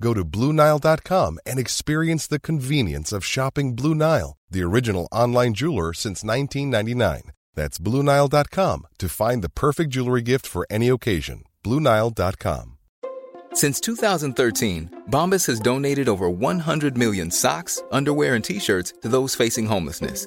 Go to BlueNile.com and experience the convenience of shopping Blue Nile, the original online jeweler since 1999. That's BlueNile.com to find the perfect jewelry gift for any occasion. BlueNile.com. Since 2013, Bombas has donated over 100 million socks, underwear, and t shirts to those facing homelessness.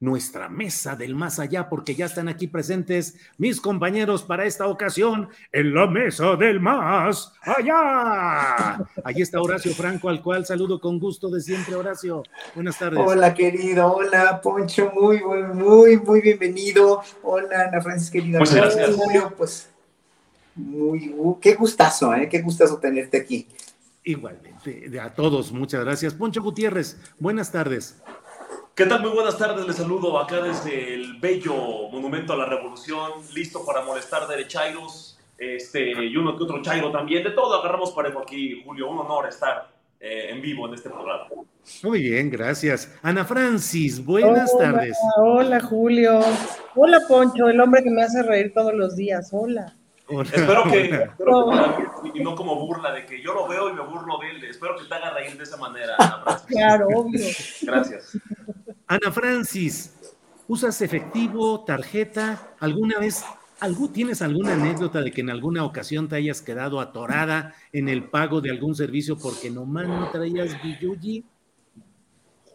nuestra mesa del más allá porque ya están aquí presentes mis compañeros para esta ocasión en la mesa del más allá. Allí está Horacio Franco, al cual saludo con gusto de siempre, Horacio. Buenas tardes. Hola, querido. Hola, Poncho. Muy, muy, muy, muy bienvenido. Hola, Ana Francis, querida. Muchas gracias. Julio, pues, muy, qué gustazo, ¿eh? Qué gustazo tenerte aquí. Igualmente, a todos, muchas gracias. Poncho Gutiérrez, buenas tardes. ¿Qué tal? Muy buenas tardes, les saludo acá desde el bello Monumento a la Revolución, listo para molestar derechairos, este, y uno que otro chairo también, de todo agarramos parejo aquí, Julio, un honor estar eh, en vivo en este programa. Muy bien, gracias. Ana Francis, buenas hola, tardes. Hola, Julio. Hola, Poncho, el hombre que me hace reír todos los días. Hola. Hola, Espero que, hola. espero que para mí, y no como burla de que yo lo veo y me burlo de él, espero que te haga reír de esa manera, Ana Francis. Claro, obvio. Gracias. Ana Francis, ¿usas efectivo, tarjeta? ¿Alguna vez algún, tienes alguna anécdota de que en alguna ocasión te hayas quedado atorada en el pago de algún servicio porque nomás no traías billuyi?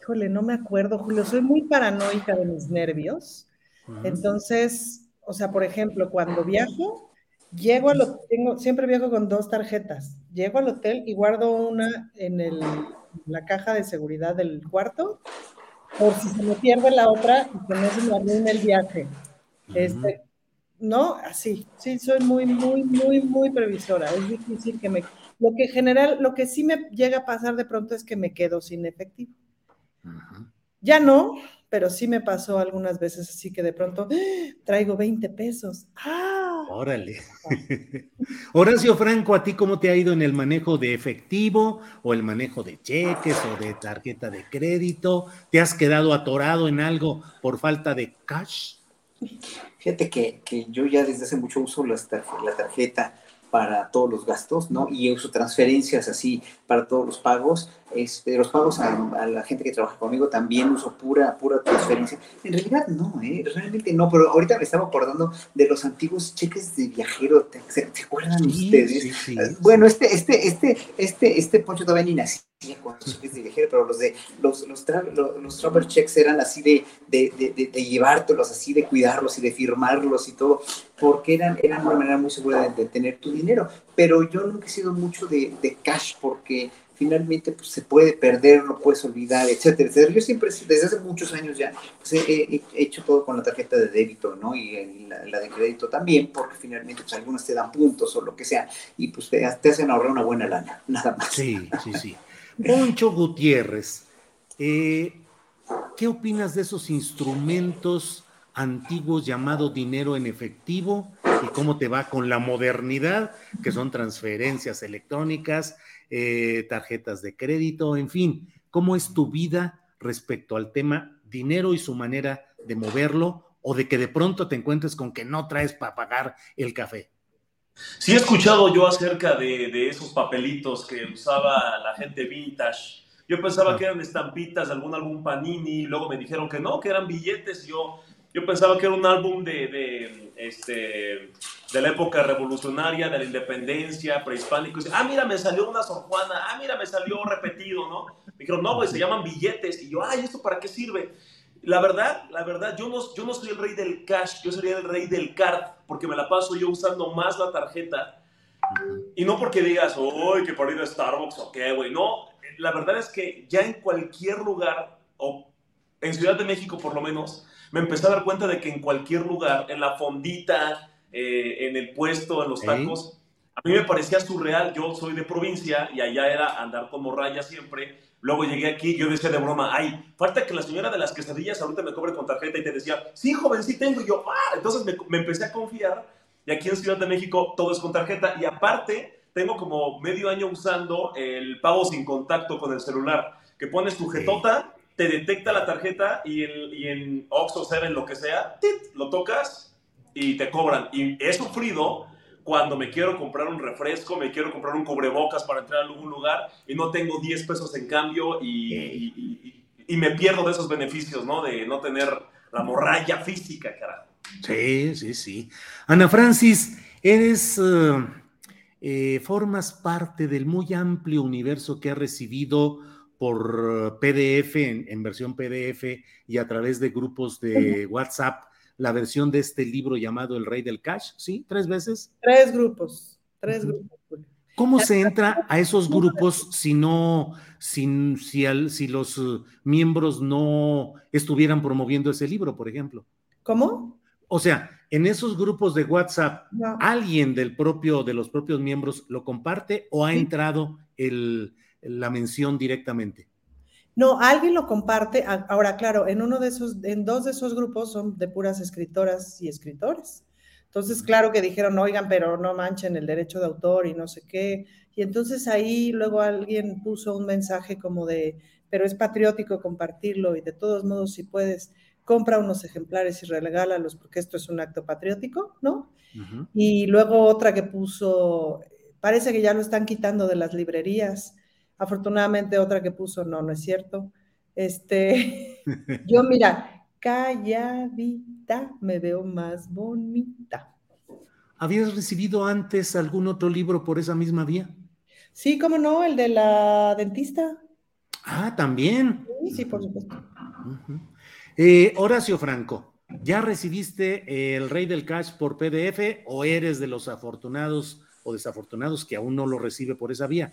Híjole, no me acuerdo, Julio. Soy muy paranoica de mis nervios. Entonces, o sea, por ejemplo, cuando viajo, llego al hotel, tengo, siempre viajo con dos tarjetas. Llego al hotel y guardo una en el, la caja de seguridad del cuarto, por si se me pierde la otra y que no se me arruine el viaje. Este, no, así, sí, soy muy, muy, muy, muy previsora. Es difícil que me... Lo que general, lo que sí me llega a pasar de pronto es que me quedo sin efectivo. Ya no, pero sí me pasó algunas veces así que de pronto ¡ah! traigo 20 pesos. ¡Ah! Órale. Horacio Franco, ¿a ti cómo te ha ido en el manejo de efectivo o el manejo de cheques o de tarjeta de crédito? ¿Te has quedado atorado en algo por falta de cash? Fíjate que, que yo ya desde hace mucho uso las tarje- la tarjeta para todos los gastos, ¿no? Y uso transferencias así para todos los pagos. Este, los pagos a, a la gente que trabaja conmigo también uso pura, pura transferencia. En realidad no, ¿eh? Realmente no, pero ahorita me estaba acordando de los antiguos cheques de viajero. ¿Te, se- ¿te acuerdan Sí, ustedes? sí, sí, sí. bueno, este, este, este, este, este Poncho todavía ni nacía con los cheques de viajero, pero los de los, los, tra- los, los travel checks eran así de, de, de, de- llevártelos, así de cuidarlos y de firmarlos y todo, porque eran, eran una manera muy segura de, de tener tu dinero. Pero yo nunca he sido mucho de, de cash porque finalmente pues, se puede perder, no puedes olvidar, etcétera, etcétera. Yo siempre, desde hace muchos años ya, pues, he, he- he hecho todo con la tarjeta de débito, ¿no? Y, y la, de crédito también, porque finalmente pues, algunas te dan puntos o lo que sea, y pues te, te hacen ahorrar una buena lana, nada más. Sí, sí, sí. Poncho Gutiérrez, eh, ¿qué opinas de esos instrumentos antiguos llamados dinero en efectivo y cómo te va con la modernidad, que son transferencias electrónicas, eh, tarjetas de crédito, en fin, ¿cómo es tu vida respecto al tema dinero y su manera de moverlo o de que de pronto te encuentres con que no traes para pagar el café? Sí he escuchado yo acerca de, de esos papelitos que usaba la gente vintage. Yo pensaba que eran estampitas de algún álbum Panini, luego me dijeron que no, que eran billetes. Yo, yo pensaba que era un álbum de, de, este, de la época revolucionaria, de la independencia, prehispánico. Y dice, ah, mira, me salió una Sor Juana, ah, mira, me salió repetido, ¿no? Me dijeron, no, güey, se llaman billetes. Y yo, ay, ¿esto para qué sirve? La verdad, la verdad, yo no, yo no soy el rey del cash, yo sería el rey del card, porque me la paso yo usando más la tarjeta. Y no porque digas, uy, que por ir a Starbucks o qué, güey. No, la verdad es que ya en cualquier lugar, o en Ciudad de México por lo menos, me empecé a dar cuenta de que en cualquier lugar, en la fondita, eh, en el puesto, en los tacos, a mí me parecía surreal. Yo soy de provincia y allá era andar como raya siempre Luego llegué aquí, yo decía de broma, ay, falta que la señora de las quesadillas ahorita me cobre con tarjeta y te decía, sí, joven, sí tengo. Y yo, ah, entonces me, empecé a confiar. Y aquí en Ciudad de México todo es con tarjeta. Y aparte, tengo como medio año usando el pago sin contacto con el celular, que pones tu jetota, te detecta la tarjeta y, y en Oxxo, Seven, lo que sea, lo tocas y te cobran. Y he sufrido cuando me quiero comprar un refresco, me quiero comprar un cubrebocas para entrar a algún lugar y no tengo 10 pesos en cambio y, me pierdo de esos beneficios, ¿no? De no tener la morralla física, carajo. Sí, sí, sí. Ana Francis, eres, eh, eh, formas parte del muy amplio universo que ha recibido por PDF, en versión PDF y a través de grupos de WhatsApp la versión de este libro llamado El Rey del Cash, ¿sí? ¿Tres veces? Tres grupos, tres grupos. ¿Cómo se entra a esos grupos si no, si, si los uh, miembros no estuvieran promoviendo ese libro, por ejemplo? ¿Cómo? O sea, en esos grupos de WhatsApp, ¿alguien del propio, de los propios miembros lo comparte o ha entrado el, la mención directamente? No, alguien lo comparte. Ahora, claro, en uno de esos, en dos de esos grupos son de puras escritoras y escritores. Entonces, claro que dijeron, oigan, pero no manchen el derecho de autor y no sé qué. Y entonces ahí luego alguien puso un mensaje como de, pero es patriótico compartirlo y de todos modos, si puedes, compra unos ejemplares y regálalos porque esto es un acto patriótico, ¿no? Y luego otra que puso, parece que ya lo están quitando de las librerías Afortunadamente otra que puso, no, no es cierto. Este, yo mira, calladita me veo más bonita. ¿Habías recibido antes algún otro libro por esa misma vía? Sí, cómo no, el de la dentista. Ah, también. Sí, sí, por supuesto. Eh, Horacio Franco, ¿ya recibiste el Rey del Cash por PDF o eres de los afortunados o desafortunados que aún no lo recibe por esa vía?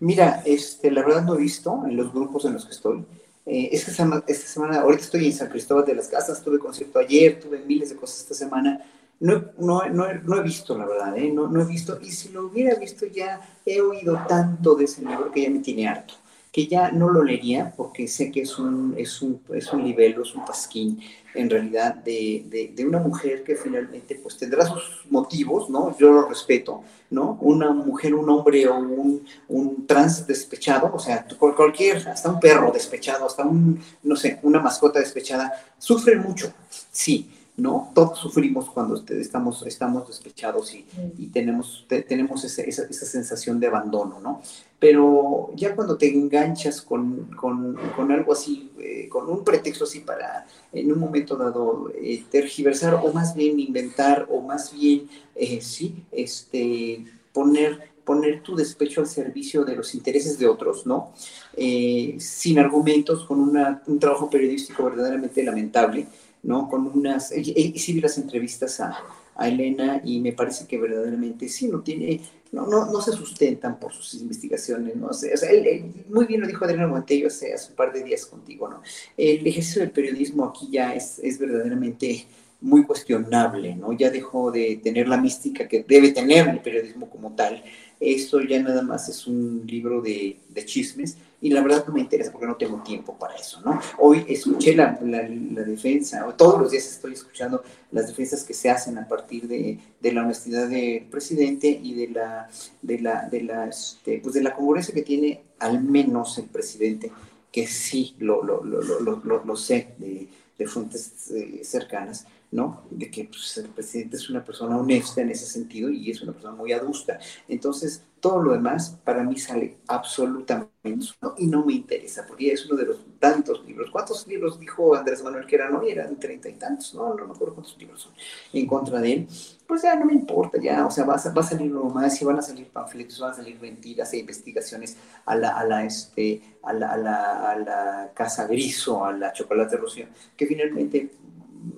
Mira, este, la verdad no he visto en los grupos en los que estoy. Eh, esta, semana, esta semana, ahorita estoy en San Cristóbal de las Casas, tuve concierto ayer, tuve miles de cosas esta semana. No, no, no, no he visto, la verdad, ¿eh? no, no he visto. Y si lo hubiera visto ya, he oído tanto de ese libro que ya me tiene harto que ya no lo leería porque sé que es un, es un, es un libelo, es un pasquín, en realidad, de, de, una mujer que finalmente pues tendrá sus motivos, ¿no? Yo lo respeto, ¿no? Una mujer, un hombre o un, un trans despechado, o sea, cualquier, hasta un perro despechado, hasta un, no sé, una mascota despechada, sufre mucho, sí, ¿no? Todos sufrimos cuando estamos, estamos despechados y, y tenemos, tenemos esa, esa, sensación de abandono, ¿no? Pero ya cuando te enganchas con, con, con algo así, eh, con un pretexto así para en un momento dado eh, tergiversar o más bien inventar o más bien, eh, sí, este, poner poner tu despecho al servicio de los intereses de otros, ¿no? sin argumentos, con una, un trabajo periodístico verdaderamente lamentable, ¿no? Con unas, las entrevistas a, a, Elena y me parece que verdaderamente sí, no tiene, no, no, no se sustentan por sus investigaciones, ¿no? O sea, muy bien lo dijo Adriana Montello hace, hace, un par de días contigo, ¿no? El ejercicio del periodismo aquí ya es, es verdaderamente muy cuestionable, ¿no? Ya dejó de tener la mística que debe tener el periodismo como tal. Esto ya nada más es un libro de, chismes y la verdad no me interesa porque no tengo tiempo para eso, ¿no? Hoy escuché la, la, defensa, todos los días estoy escuchando las defensas que se hacen a partir de, de la honestidad del presidente y de la, de la, de la, este, pues de la congruencia que tiene al menos el presidente, que sí lo, lo, lo, lo sé de, de fuentes eh, cercanas, ¿no? De que pues, el presidente es una persona honesta en ese sentido y es una persona muy adusta. Entonces, todo lo demás para mí sale absolutamente y no me interesa, porque es uno de los tantos libros. ¿Cuántos libros dijo Andrés Manuel que eran hoy? Eran treinta y tantos, no, no me acuerdo cuántos libros son en contra de él. Pues ya no me importa, ya, o sea, va a, va a salir uno más y van a salir panfletos, van a salir mentiras e investigaciones a la, a la, este, a la, a la, a la Casa Griso, a la Chocolate Rocío, que finalmente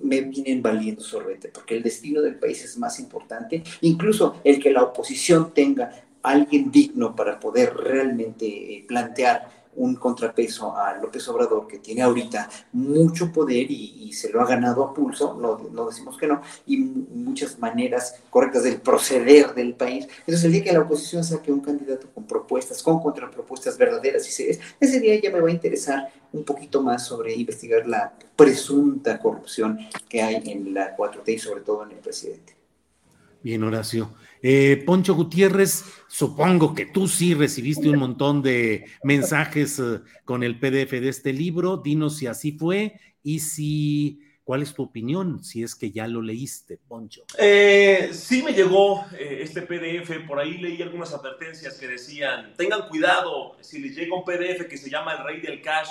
me vienen valiendo sorbete, porque el destino del país es más importante, incluso el que la oposición tenga alguien digno para poder realmente eh, plantear un contrapeso a López Obrador, que tiene ahorita mucho poder y, se lo ha ganado a pulso, no, no, decimos que no, y muchas maneras correctas del proceder del país. Entonces, el día que la oposición saque un candidato con propuestas, con contrapropuestas verdaderas y serias, ese día ya me va a interesar un poquito más sobre investigar la presunta corrupción que hay en la 4T y sobre todo en el presidente. Bien, Horacio. Eh, Poncho Gutiérrez, supongo que tú sí recibiste un montón de mensajes eh, con el PDF de este libro. Dinos si así fue y si cuál es tu opinión, si es que ya lo leíste, Poncho. Eh, sí me llegó este PDF, por ahí leí algunas advertencias que decían, tengan cuidado, si les llega un PDF que se llama El Rey del Cash,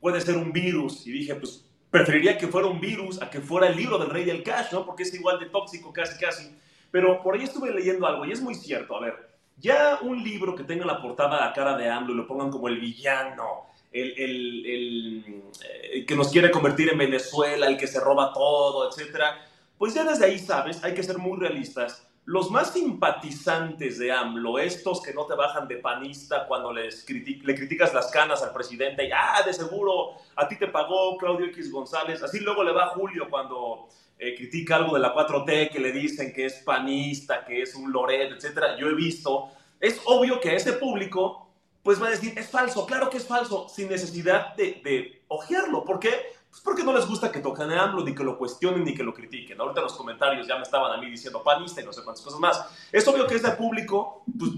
puede ser un virus. Y dije, pues preferiría que fuera un virus a que fuera el libro del Rey del Cash, ¿no? Porque es igual de tóxico casi, casi. Pero por ahí estuve leyendo algo y es muy cierto. A ver, ya un libro que tenga la portada a cara de AMLO y lo pongan como el villano, el, el, el, eh, que nos quiere convertir en Venezuela, el que se roba todo, etcétera, pues ya desde ahí sabes, hay que ser muy realistas. Los más simpatizantes de AMLO, estos que no te bajan de panista cuando les le criticas las canas al presidente y, ah, de seguro a ti te pagó Claudio X González, así luego le va Julio cuando eh, critica algo de la 4T, que le dicen que es panista, que es un Loret, etcétera, yo he visto, es obvio que ese público pues va a decir, es falso, claro que es falso, sin necesidad de, de ojearlo. ¿Por qué? Pues porque no les gusta que toquen a AMLO, ni que lo cuestionen, ni que lo critiquen. Ahorita los comentarios ya me estaban a mí diciendo panista y no sé cuántas cosas más. Es obvio que ese público pues,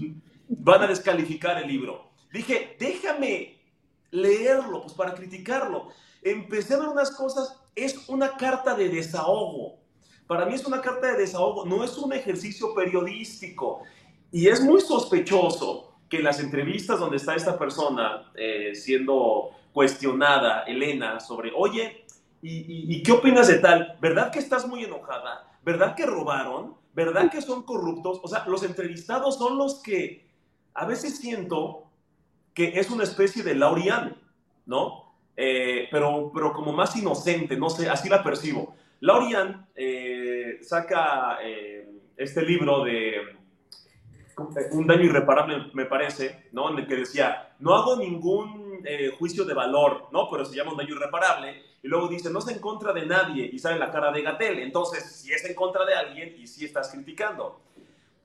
van a descalificar el libro. Dije, déjame leerlo, pues para criticarlo. Empecé a ver unas cosas es una carta de desahogo. Para mí es una carta de desahogo, no es un ejercicio periodístico. Y es muy sospechoso que en las entrevistas donde está esta persona eh, siendo cuestionada, Elena, sobre, oye, ¿y, ¿y qué opinas de tal? ¿Verdad que estás muy enojada? ¿Verdad que robaron? ¿Verdad que son corruptos? O sea, los entrevistados son los que a veces siento que es una especie de Laurian, ¿no? Eh, pero, pero como más inocente, no sé, así la percibo. Laurian eh, saca eh, este libro de Un daño irreparable, me parece, ¿no? En el que decía, no hago ningún juicio de valor, ¿no? Pero se llama un daño irreparable. Y luego dice, no es en contra de nadie y sale la cara de Gatel. Entonces, si es en contra de alguien y si estás criticando.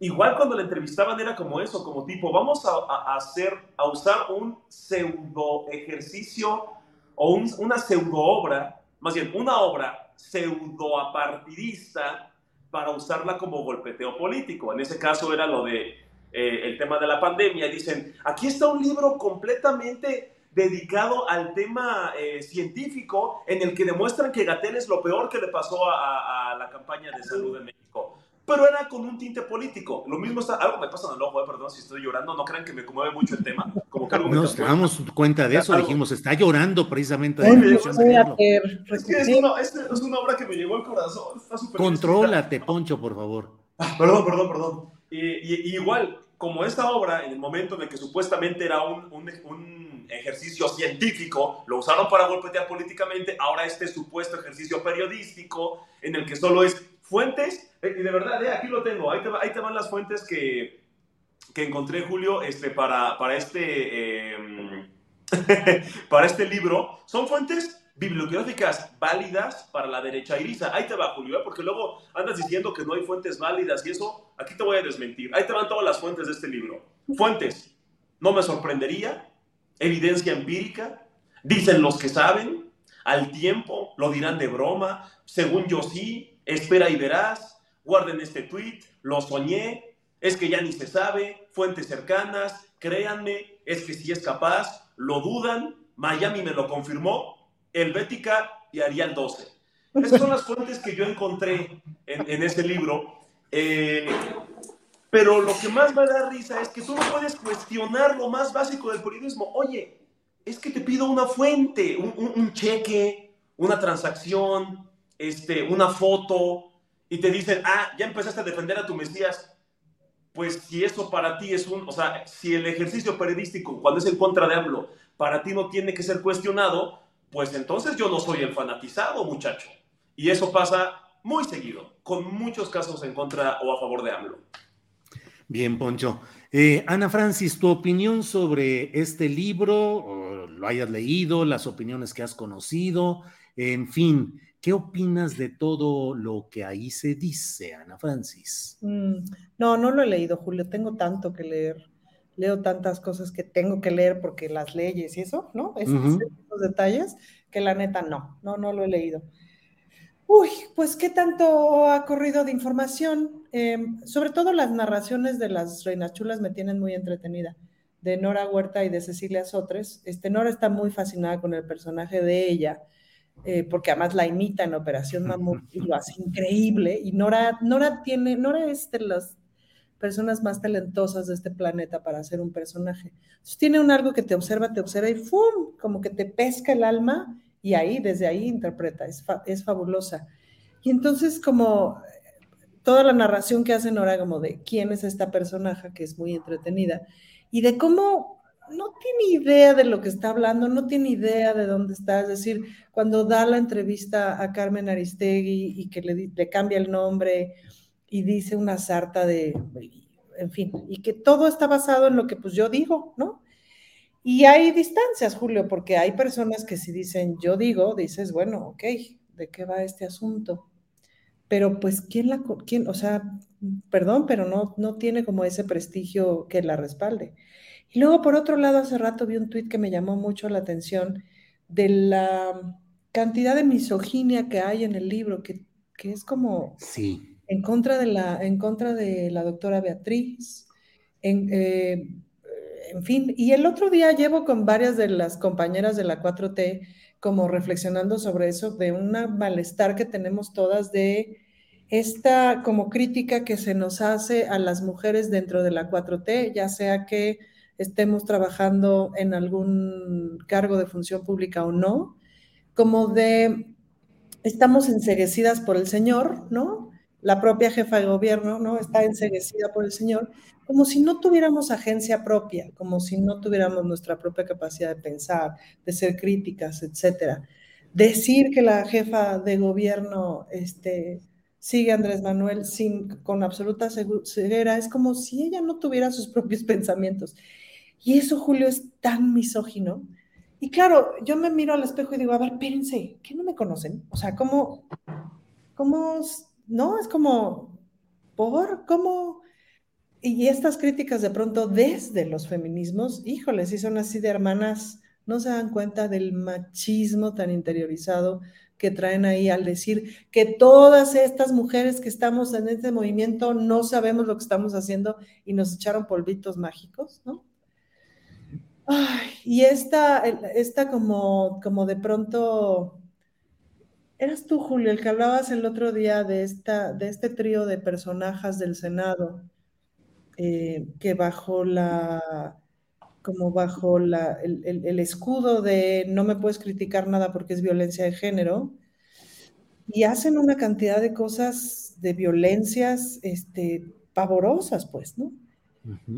Igual cuando le entrevistaban era como eso, como tipo, vamos a, a hacer, a usar un pseudo ejercicio o una pseudo obra, más bien una obra pseudo apartidista para usarla como golpeteo político. En ese caso era lo de eh, el tema de la pandemia. Dicen, aquí está un libro completamente dedicado al tema eh, científico en el que demuestran que Gatel es lo peor que le pasó a, a la campaña de salud en México pero era con un tinte político. Lo mismo está, algo me pasa en el ojo, eh, perdón si estoy llorando, no crean que me conmueve mucho el tema. Como que Nos damos cuenta de eso, dijimos, está llorando precisamente. De es, que es, una, es, una, obra que me llegó al corazón. Contrólate, Poncho, por favor. Ah, perdón, perdón, perdón. Y, igual, como esta obra, en el momento en el que supuestamente era un, un, un, ejercicio científico, lo usaron para golpetear políticamente, ahora este supuesto ejercicio periodístico, en el que solo es fuentes, eh, y de verdad, eh, aquí lo tengo, ahí te, ahí te van las fuentes que, que encontré, Julio, este, para, para, este, em, para este libro. Son fuentes bibliográficas válidas para la derecha iriza. Ahí te va, Julio, ¿eh? porque luego andas diciendo que no hay fuentes válidas y eso, aquí te voy a desmentir. Ahí te van todas las fuentes de este libro. Fuentes, no me sorprendería, evidencia empírica, dicen los que saben, al tiempo, lo dirán de broma, según yo sí, espera y verás, guarden este tweet, lo soñé, es que ya ni se sabe, fuentes cercanas, créanme, es que si es capaz, lo dudan, Miami me lo confirmó, Helvética y Arial 12. Esas son las fuentes que yo encontré en, ese libro. Eh, pero lo que más me da risa es que tú no puedes cuestionar lo más básico del periodismo. Oye, es que te pido una fuente, un, cheque, una transacción, este, una foto, y te dicen, ah, ya empezaste a defender a tu Mesías. Pues si eso para ti es un, o sea, si el ejercicio periodístico, cuando es en contra de AMLO, para ti no tiene que ser cuestionado, pues entonces yo no soy el fanatizado, muchacho. Y eso pasa muy seguido, con muchos casos en contra o a favor de AMLO. Bien, Poncho. Eh, Ana Francis, tu opinión sobre este libro, lo hayas leído, las opiniones que has conocido, en fin, ¿qué opinas de todo lo que ahí se dice, Ana Francis? Mm, no, no lo he leído, Julio, tengo tanto que leer. Leo tantas cosas que tengo que leer porque las leyes y eso, ¿no? Esos, detalles, que la neta no, no, no lo he leído. Uy, pues qué tanto ha corrido de información. Em, sobre todo las narraciones de las reinas chulas me tienen muy entretenida. De Nora Huerta y de Cecilia Sotres. Este, Nora está muy fascinada con el personaje de ella, eh, porque además la imita en Operación Mamut y lo hace increíble. Y Nora, Nora tiene, Nora es de las personas más talentosas de este planeta para hacer un personaje. Entonces tiene un algo que te observa, te observa y ¡fum! como que te pesca el alma y ahí, desde ahí interpreta, es, es fabulosa. Y entonces como toda la narración que hace Nora como de quién es esta personaje, que es muy entretenida, y de cómo no tiene idea de lo que está hablando, no tiene idea de dónde está, es decir, cuando da la entrevista a Carmen Aristegui y que le, le cambia el nombre y dice una sarta de, en fin, y que todo está basado en lo que pues yo digo, ¿no? Y hay distancias, Julio, porque hay personas que si dicen yo digo, dices, bueno, ok, ¿de qué va este asunto? Pero pues, ¿quién la, quién, o sea, perdón, pero no, no tiene como ese prestigio que la respalde. Y luego, por otro lado, hace rato vi un tuit que me llamó mucho la atención de la cantidad de misoginia que hay en el libro, que, que es como sí. en, contra de la, en contra de la doctora Beatriz, en, eh, en fin, y el otro día llevo con varias de las compañeras de la 4T como reflexionando sobre eso, de un malestar que tenemos todas de esta como crítica que se nos hace a las mujeres dentro de la 4T, ya sea que estemos trabajando en algún cargo de función pública o no, como de estamos enseguecidas por el Señor, ¿no? La propia jefa de gobierno, ¿no? Está enseguecida por el Señor como si no tuviéramos agencia propia, como si no tuviéramos nuestra propia capacidad de pensar, de ser críticas, etcétera. Decir que la jefa de gobierno este, sigue Andrés Manuel sin, con absoluta ceguera es como si ella no tuviera sus propios pensamientos. Y eso, Julio, es tan misógino. Y claro, yo me miro al espejo y digo, a ver, espérense, ¿qué no me conocen? O sea, ¿cómo, cómo, no? Es como, ¿por? ¿Cómo? Y estas críticas de pronto desde los feminismos, híjole, si son así de hermanas, no se dan cuenta del machismo tan interiorizado que traen ahí al decir que todas estas mujeres que estamos en este movimiento no sabemos lo que estamos haciendo y nos echaron polvitos mágicos, ¿no? Ay, y esta, esta como, como de pronto, eras tú, Julio, el que hablabas el otro día de, esta, de este trío de personajes del Senado eh, que bajo la, como bajo la, el, escudo de no me puedes criticar nada porque es violencia de género, y hacen una cantidad de cosas, de violencias este, pavorosas, pues, ¿no?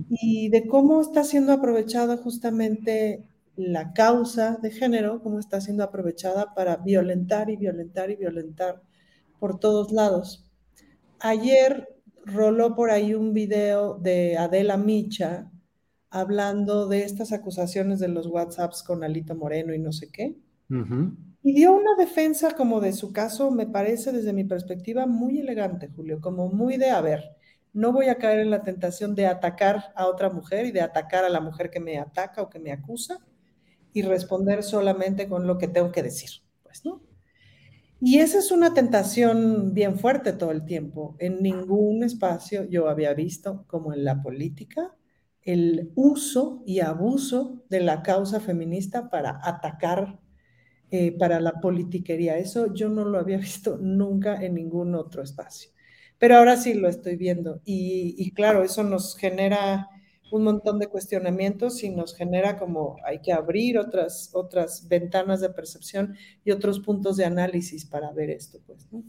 Y de cómo está siendo aprovechada justamente la causa de género, cómo está siendo aprovechada para violentar y violentar y violentar por todos lados. Ayer roló por ahí un video de Adela Micha hablando de estas acusaciones de los WhatsApps con Alito Moreno y no sé qué. Y dio una defensa como de su caso, me parece desde mi perspectiva muy elegante, Julio, como muy de, a ver, no voy a caer en la tentación de atacar a otra mujer y de atacar a la mujer que me ataca o que me acusa y responder solamente con lo que tengo que decir, pues, ¿no? Y esa es una tentación bien fuerte todo el tiempo. En ningún espacio yo había visto, como en la política, el uso y abuso de la causa feminista para atacar eh, para la politiquería. Eso yo no lo había visto nunca en ningún otro espacio. Pero ahora sí lo estoy viendo. Y, claro, eso nos genera un montón de cuestionamientos y nos genera como hay que abrir otras, otras ventanas de percepción y otros puntos de análisis para ver esto. Pues, ¿no?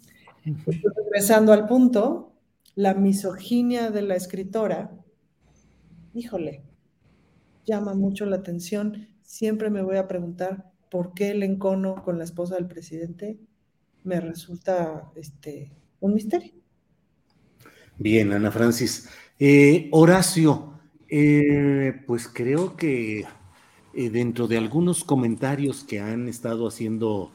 regresando al punto, la misoginia de la escritora, híjole, llama mucho la atención. Siempre me voy a preguntar por qué el encono con la esposa del presidente me resulta este, un misterio. Bien, Ana Francis. Eh, Horacio, eh, pues creo que eh, dentro de algunos comentarios que han estado haciendo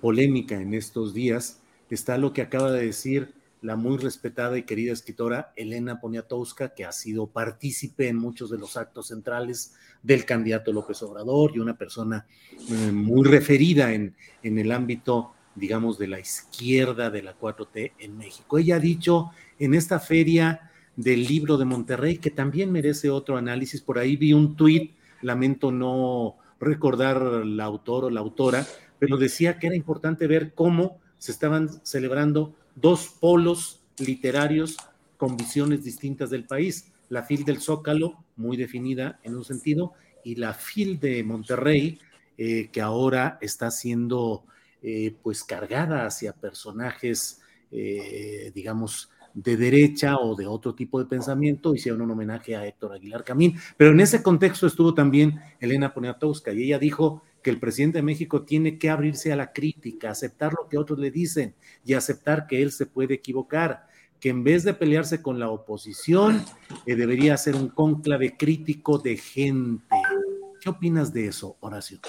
polémica en estos días, está lo que acaba de decir la muy respetada y querida escritora Elena Poniatowska, que ha sido partícipe en muchos de los actos centrales del candidato López Obrador y una persona eh, muy referida en, en el ámbito, digamos, de la izquierda de la 4T en México. Ella ha dicho en esta feria del libro de Monterrey, que también merece otro análisis, por ahí vi un tuit, lamento no recordar la autor o la autora, pero decía que era importante ver cómo se estaban celebrando dos polos literarios con visiones distintas del país. La FIL del Zócalo, muy definida en un sentido, y la FIL de Monterrey, eh, que ahora está siendo eh, pues cargada hacia personajes, eh, digamos, de derecha o de otro tipo de pensamiento, hicieron un homenaje a Héctor Aguilar Camín, pero en ese contexto estuvo también Elena Poniatowska y ella dijo que el presidente de México tiene que abrirse a la crítica, aceptar lo que otros le dicen y aceptar que él se puede equivocar, que en vez de pelearse con la oposición, eh, debería ser un cónclave crítico de gente. ¿Qué opinas de eso, Horacio?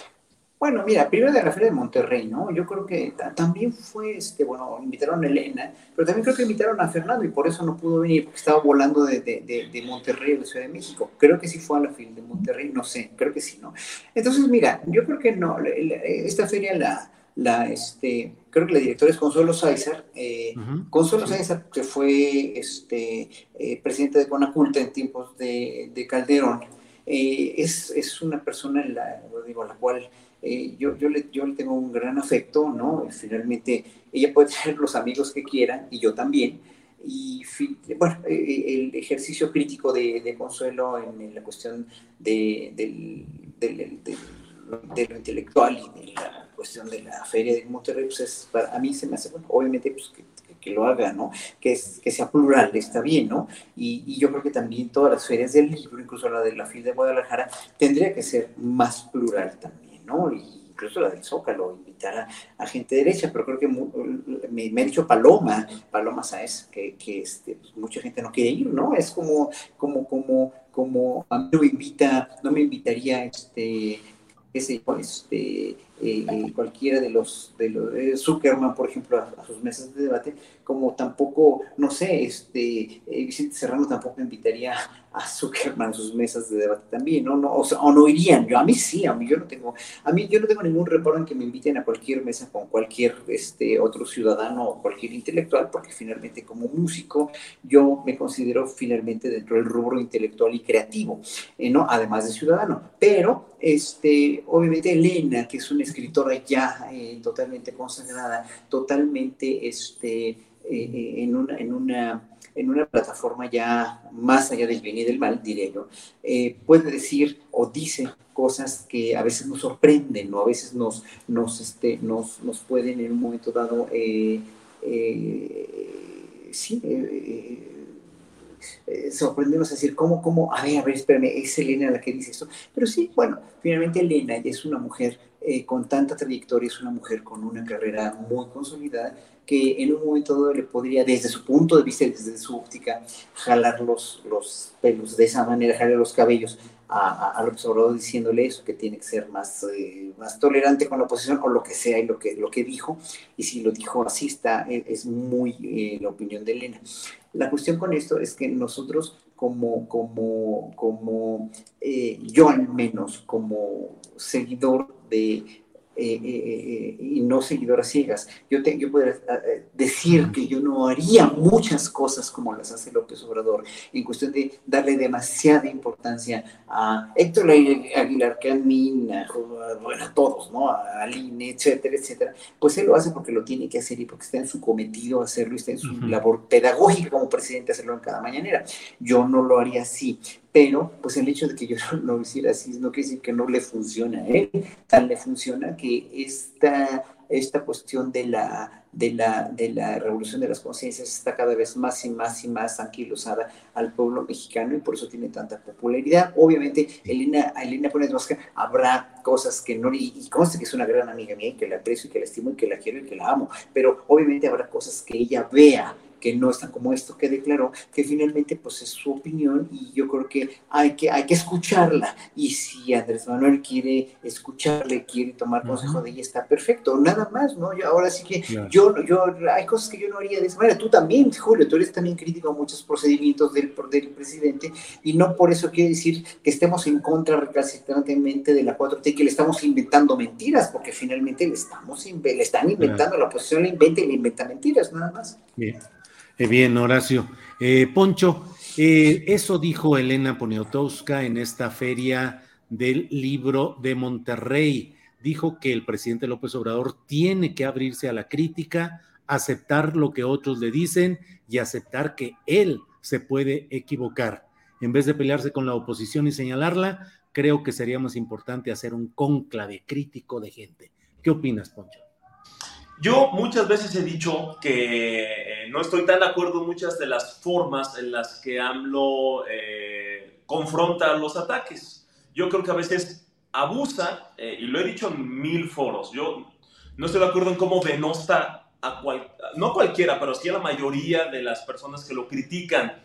Bueno, mira, primero de la Feria de Monterrey, ¿no? Yo creo que también fue, este, bueno, invitaron a Elena, pero también creo que invitaron a Fernando y por eso no pudo venir, porque estaba volando de, de, de, Monterrey a la Ciudad de México. Creo que sí fue a la Feria de Monterrey, no sé, creo que sí, ¿no? Entonces, mira, yo creo que no, esta feria la, la, este, creo que la directora es Consuelo Sáizar. Eh, Consuelo Sáizar, que fue este, eh, presidente de Conaculta en tiempos de, Calderón, eh, es, es, una persona, la, digo, la cual eh, yo, yo, le, yo le tengo un gran afecto, ¿no? Finalmente, ella puede tener los amigos que quiera, y yo también. Y bueno, eh, eh, el ejercicio crítico de, Consuelo en, la cuestión de, del, del, de lo intelectual y de la cuestión de la feria de Monterrey, pues es, para, a mí se me hace, bueno, obviamente pues que, lo haga, ¿no? Que, que sea plural, está bien, ¿no? Y, y, yo creo que también todas las ferias del libro, incluso la de la FIL de Guadalajara, tendría que ser más plural también. ¿No? incluso la del Zócalo, invitar a, gente derecha, pero creo que me, me, ha dicho Paloma, Paloma Sáez, que, que este, pues, mucha gente no quiere ir, ¿no? Es como, como, como, como a mí no me invita, no me invitaría, este, ese, este, eh, cualquiera de los, de los eh, Zuckerman, por ejemplo, a, sus mesas de debate, como tampoco, no sé, este, eh, Vicente Serrano tampoco invitaría a Zuckerman a sus mesas de debate también, ¿no? no o, no irían, yo a mí sí, a mí yo no tengo, a mí yo no tengo ningún reparo en que me inviten a cualquier mesa con cualquier este, otro ciudadano o cualquier intelectual, porque finalmente como músico yo me considero finalmente dentro del rubro intelectual y creativo, ¿no? Además de ciudadano, pero este, obviamente Elena, que es una escritora ya eh, totalmente consagrada, totalmente este, eh, eh, en, una, en, una, en una plataforma ya más allá del bien y del mal, diré yo, puede decir o dice cosas que a veces nos sorprenden o a veces nos, nos, este, nos, nos pueden en un momento dado, sorprendernos a decir, ¿cómo, cómo? A ver, a ver, espérame, es Elena la que dice esto. Pero sí, bueno, finalmente Elena es una mujer eh, con tanta trayectoria, es una mujer con una carrera muy consolidada que en un momento dado le podría, desde su punto de vista, desde su óptica, jalar los, los pelos de esa manera, jalar los cabellos a, a, Obrador diciéndole eso, que tiene que ser más, eh, más tolerante con la oposición o lo que sea y lo que, lo que dijo. Y si lo dijo así, está, es muy la opinión de Elena. La cuestión con esto es que nosotros como, como, como eh, yo al menos, como seguidor de y no seguidoras ciegas. Yo, te, yo podría decir que yo no haría muchas cosas como las hace López Obrador, en cuestión de darle demasiada importancia a Héctor Aguilar Camín, bueno, a todos, ¿no? A Aline, etcétera, etcétera. Pues él lo hace porque lo tiene que hacer y porque está en su cometido hacerlo y está en su labor pedagógica como presidente hacerlo en cada mañanera. Yo no lo haría así, pero pues el hecho de que yo lo hiciera así no quiere decir que no le funciona él, tal le funciona que esta, esta cuestión de la, de, la, de la revolución de las conciencias está cada vez más y más y más anquilosada al pueblo mexicano y por eso tiene tanta popularidad. Obviamente, Elena, Elena Pérez habrá cosas que no, y, y conste que es una gran amiga mía y que la aprecio y que la estimo y que la quiero y que la amo, pero obviamente habrá cosas que ella vea que no están como esto que declaró, que finalmente pues es su opinión y yo creo que hay que, hay que escucharla. Y si Andrés Manuel quiere escucharle, quiere tomar consejo de ella, está perfecto, nada más, ¿no? Yo, ahora sí que yo, yo, hay cosas que yo no haría de esa manera. Tú también, Julio, tú eres también crítico a muchos procedimientos del, del presidente y no por eso quiere decir que estemos en contra recalcitrantemente de la 4T, que le estamos inventando mentiras, porque finalmente le, estamos, le están inventando, la oposición le inventa y le inventa mentiras, nada más. Bien. Eh, bien, Horacio. Eh, Poncho, eh, eso dijo Elena Poniatowska en esta feria del libro de Monterrey. Dijo que el presidente López Obrador tiene que abrirse a la crítica, aceptar lo que otros le dicen y aceptar que él se puede equivocar. En vez de pelearse con la oposición y señalarla, creo que sería más importante hacer un conclave crítico de gente. ¿Qué opinas, Poncho? Yo muchas veces he dicho que eh, no estoy tan de acuerdo en muchas de las formas en las que AMLO eh, confronta los ataques. Yo creo que a veces abusa, eh, y lo he dicho en mil foros, yo no estoy de acuerdo en cómo denosta a cual, no cualquiera, pero sí a la mayoría de las personas que lo critican.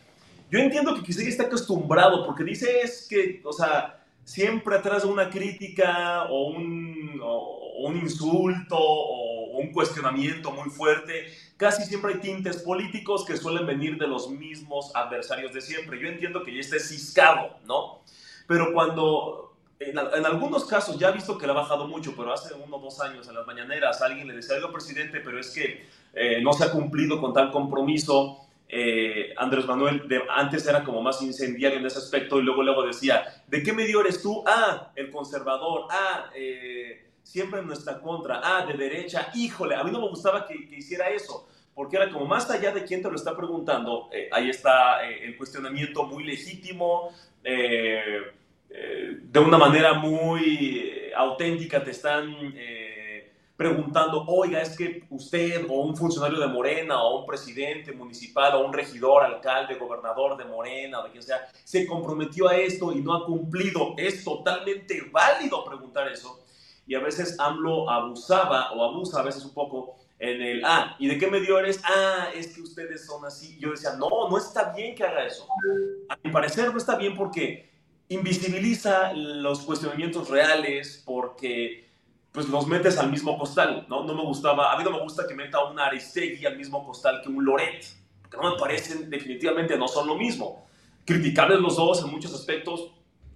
Yo entiendo que quizá está acostumbrado, porque dice es que, o sea, siempre atrás de una crítica o un, o un insulto o un cuestionamiento muy fuerte, casi siempre hay tintes políticos que suelen venir de los mismos adversarios de siempre. Yo entiendo que ya esté ciscado, ¿no? Pero cuando, en, algunos casos, ya he visto que le ha bajado mucho, pero hace uno o dos años en las mañaneras alguien le decía, algo presidente, pero es que eh, no se ha cumplido con tal compromiso. Eh, Andrés Manuel de, antes era como más incendiario en ese aspecto y luego luego decía, ¿de qué medio eres tú? Ah, el conservador, ah, eh, siempre en nuestra contra, ah, de derecha, híjole, a mí no me gustaba que, hiciera eso, porque era como más allá de quién te lo está preguntando, eh, ahí está eh, el cuestionamiento muy legítimo, eh, de una manera muy auténtica te están preguntando, oiga, es que usted o un funcionario de Morena o un presidente municipal o un regidor, alcalde, gobernador de Morena o de quien sea, se comprometió a esto y no ha cumplido. Es totalmente válido preguntar eso y a veces AMLO abusaba o abusa a veces un poco en el, ah, ¿y de qué medio eres? Ah, es que ustedes son así. Yo decía, no, no está bien que haga eso. A mi parecer no está bien porque invisibiliza los cuestionamientos reales, porque pues los metes al mismo costal, ¿no? No me gustaba, a mí no me gusta que meta un Aristegui al mismo costal que un Loret, porque no me parecen, definitivamente no son lo mismo. Criticables los dos en muchos aspectos,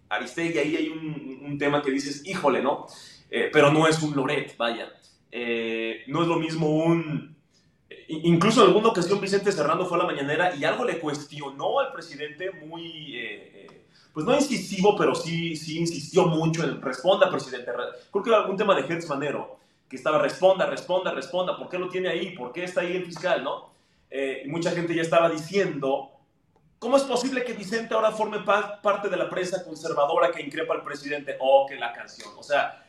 Aristegui, ahí hay un, un tema que dices, híjole, ¿no? Eh, pero no es un Loret, vaya. Eh, no es lo mismo un... Incluso en alguna ocasión Vicente Serrano fue a la mañanera y algo le cuestionó al presidente muy, eh, pues no incisivo, pero sí, sí insistió mucho en responda, presidente. Creo que era algún tema de Hertz Manero, que estaba responda, responda, responda, ¿por qué lo tiene ahí? ¿Por qué está ahí el fiscal? ¿no? mucha gente ya estaba diciendo, ¿cómo es posible que Vicente ahora forme parte de la prensa conservadora que increpa al presidente? Oh, que la canción. O sea,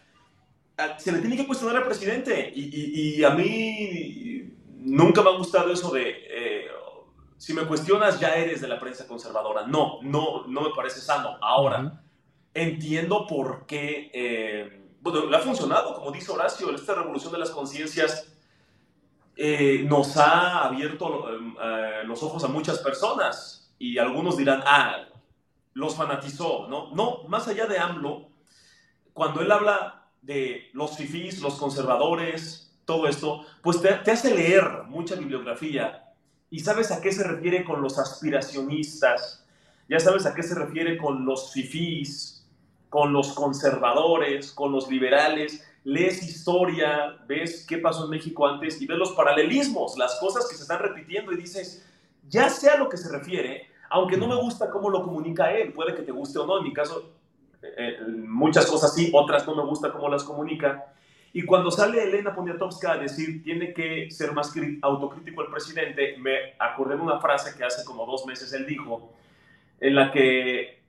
se le tiene que cuestionar al presidente. Y, a mí nunca me ha gustado eso de, eh, si me cuestionas ya eres de la prensa conservadora. No, no, no me parece sano. Ahora, entiendo por qué, eh, bueno, le ha funcionado, como dice Horacio, esta revolución de las conciencias eh, nos ha abierto los ojos a muchas personas. Y algunos dirán, ah, los fanatizó, ¿no? No, más allá de AMLO, cuando él habla de los fifís, los conservadores, todo esto, pues te, hace leer mucha bibliografía. Y sabes a qué se refiere con los aspiracionistas, ya sabes a qué se refiere con los fifís, con los conservadores, con los liberales, lees historia, ves qué pasó en México antes y ves los paralelismos, las cosas que se están repitiendo y dices, ya sé a lo que se refiere, aunque no me gusta cómo lo comunica él, puede que te guste o no, en mi caso eh, muchas cosas sí, otras no me gusta cómo las comunica. Y cuando sale Elena Poniatowska a decir tiene que ser más autocrítico el presidente, me acordé de una frase que hace como dos meses él dijo, en la que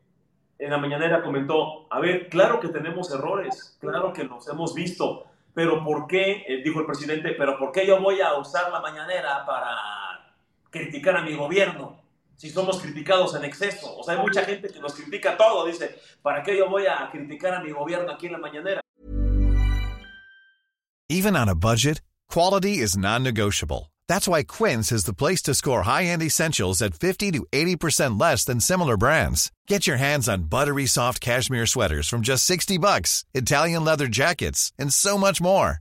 en la mañanera comentó, a ver, claro que tenemos errores, claro que los hemos visto, pero ¿por qué, eh, dijo el presidente, pero ¿por qué yo voy a usar la mañanera para criticar a mi gobierno? Si somos criticados en exceso. O sea, hay mucha gente que nos critica todo. Dice, ¿para qué yo voy a criticar a mi gobierno aquí en la mañanera? Even on a budget, quality is non-negotiable. That's why Quince is the place to score high-end essentials at 50 to 80% less than similar brands. Get your hands on buttery soft cashmere sweaters from just 60 bucks, Italian leather jackets, and so much more.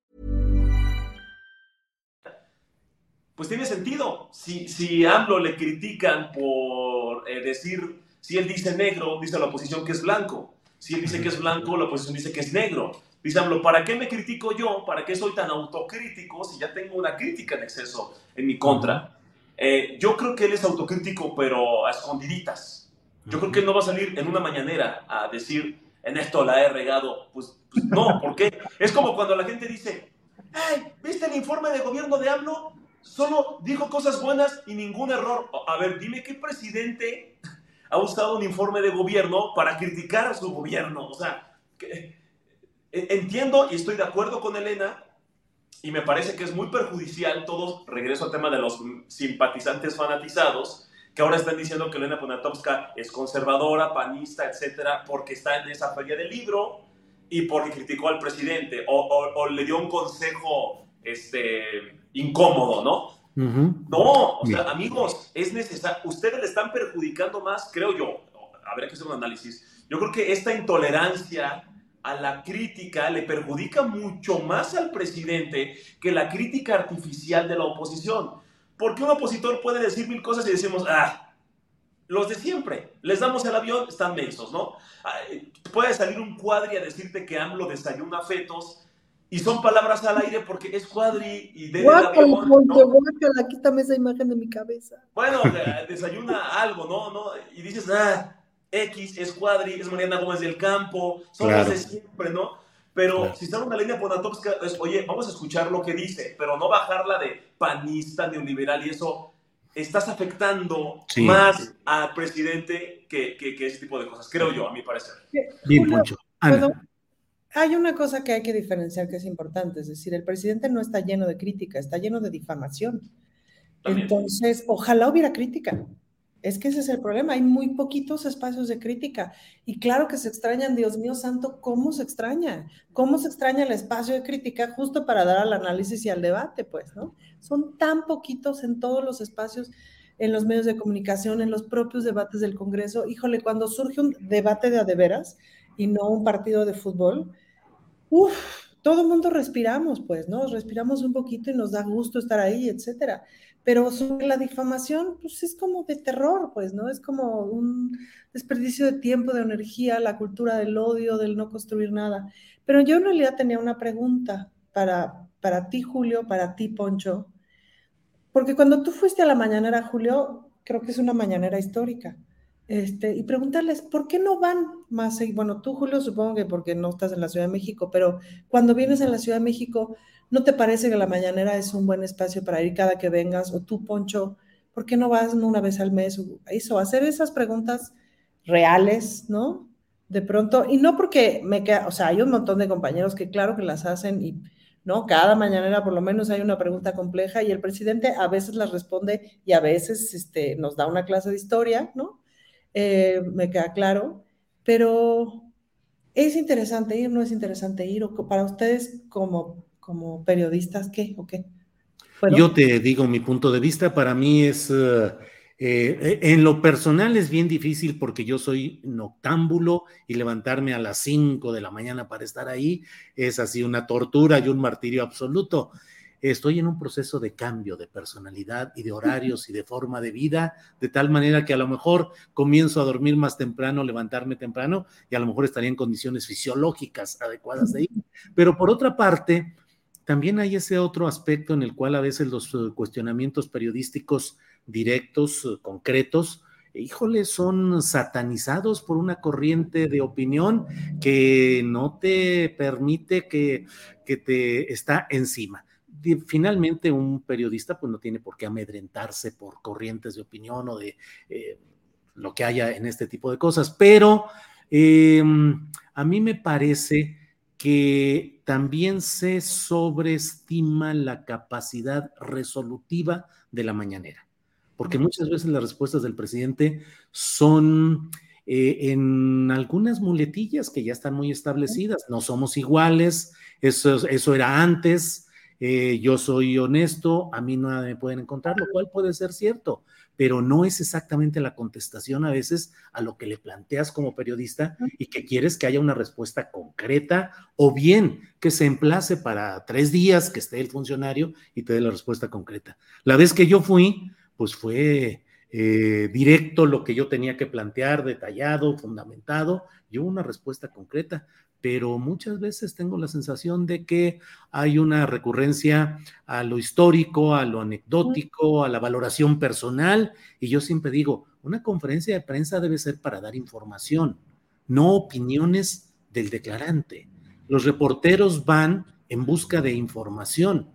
Pues tiene sentido. Si, si AMLO le critican por eh, decir, si él dice negro, dice la oposición que es blanco. Si él dice que es blanco, la oposición dice que es negro. Dice AMLO, ¿para qué me critico yo? ¿Para qué soy tan autocrítico si ya tengo una crítica en exceso en mi contra? Eh, yo creo que él es autocrítico, pero a escondiditas. Yo creo que él no va a salir en una mañanera a decir, en esto la he regado. Pues, pues no, ¿por qué? Es como cuando la gente dice, hey, ¿viste el informe de gobierno de AMLO? Solo dijo cosas buenas y ningún error. A ver, dime qué presidente ha usado un informe de gobierno para criticar a su gobierno. O sea, que, entiendo y estoy de acuerdo con Elena y me parece que es muy perjudicial, todos, regreso al tema de los simpatizantes fanatizados, que ahora están diciendo que Elena Poniatowska es conservadora, panista, etcétera, porque está en esa feria del libro y porque criticó al presidente o, o, o le dio un consejo este, incómodo, ¿no? No, o sea, amigos, es necesario. Ustedes le están perjudicando más, creo yo. Habría que hacer un análisis. Yo creo que esta intolerancia a la crítica le perjudica mucho más al presidente que la crítica artificial de la oposición. Porque un opositor puede decir mil cosas y decimos, ah, los de siempre, les damos el avión, están mensos, ¿no? Puede salir un cuadri a decirte que AMLO desayuna fetos y son palabras al aire porque es cuadri y de guácala, ¿no? guácala, quítame esa imagen de mi cabeza. Bueno, desayuna algo, ¿no? ¿no? Y dices, ah, X es cuadri, es Mariana Gómez del Campo, son claro. de siempre, ¿no? Pero claro. si está una línea Ponatovska, es, oye, vamos a escuchar lo que dice, pero no bajarla de panista, neoliberal y eso. Estás afectando sí. más al presidente que, que, que, ese tipo de cosas, creo yo, a mi parecer. Bien, Poncho. Bueno, hay una cosa que hay que diferenciar que es importante, es decir, el presidente no está lleno de crítica, está lleno de difamación. También. Entonces, ojalá hubiera crítica. Es que ese es el problema, hay muy poquitos espacios de crítica. Y claro que se extrañan, Dios mío santo, ¿cómo se extraña? ¿Cómo se extraña el espacio de crítica justo para dar al análisis y al debate? Pues, ¿no? Son tan poquitos en todos los espacios, en los medios de comunicación, en los propios debates del Congreso. Híjole, cuando surge un debate de a de veras y no un partido de fútbol, uff, todo el mundo respiramos, pues, ¿no? Respiramos un poquito y nos da gusto estar ahí, etcétera pero sobre la difamación, pues es como de terror, pues, ¿no? Es como un desperdicio de tiempo, de energía, la cultura del odio, del no construir nada. Pero yo en realidad tenía una pregunta para, para ti, Julio, para ti, Poncho, porque cuando tú fuiste a la mañanera, Julio, creo que es una mañanera histórica, este, y preguntarles, ¿por qué no van más? Bueno, tú, Julio, supongo que porque no estás en la Ciudad de México, pero cuando vienes a la Ciudad de México, ¿No te parece que la mañanera es un buen espacio para ir cada que vengas? O tú, Poncho, ¿por qué no vas una vez al mes? Eso, hacer esas preguntas reales, ¿no? de pronto, y no porque me queda, o sea, hay un montón de compañeros que claro que las hacen y, ¿no? Cada mañanera por lo menos hay una pregunta compleja y el presidente a veces las responde y a veces este, nos da una clase de historia, ¿no? Eh, me queda claro, pero ¿es interesante ir? ¿No es interesante ir? ¿O para ustedes como, como periodistas qué o qué? Yo te digo mi punto de vista, para mí es, eh, eh, en lo personal es bien difícil porque yo soy noctámbulo y levantarme a las 5 de la mañana para estar ahí es así una tortura y un martirio absoluto. Estoy en un proceso de cambio de personalidad y de horarios y de forma de vida, de tal manera que a lo mejor comienzo a dormir más temprano, levantarme temprano y a lo mejor estaría en condiciones fisiológicas adecuadas de ir. Pero por otra parte, también hay ese otro aspecto en el cual a veces los eh, cuestionamientos periodísticos directos, eh, concretos, híjole, son satanizados por una corriente de opinión que no te permite que, que te está encima. Finalmente, un periodista pues no tiene por qué amedrentarse por corrientes de opinión o de eh, lo que haya en este tipo de cosas, pero em, a mí me parece que también se sobreestima la capacidad resolutiva de la mañanera, porque muchas veces las respuestas del presidente son eh, en algunas muletillas que ya están muy establecidas, no somos iguales, eso, eso era antes, eh, yo soy honesto, a mí no me pueden encontrar, lo cual puede ser cierto, pero no es exactamente la contestación a veces a lo que le planteas como periodista y que quieres que haya una respuesta concreta o bien que se emplace para tres días que esté el funcionario y te dé la respuesta concreta. La vez que yo fui, pues fue eh, directo lo que yo tenía que plantear, detallado, fundamentado, y una respuesta concreta pero muchas veces tengo la sensación de que hay una recurrencia a lo histórico, a lo anecdótico, a la valoración personal, y yo siempre digo, una conferencia de prensa debe ser para dar información, no opiniones del declarante. Los reporteros van en busca de información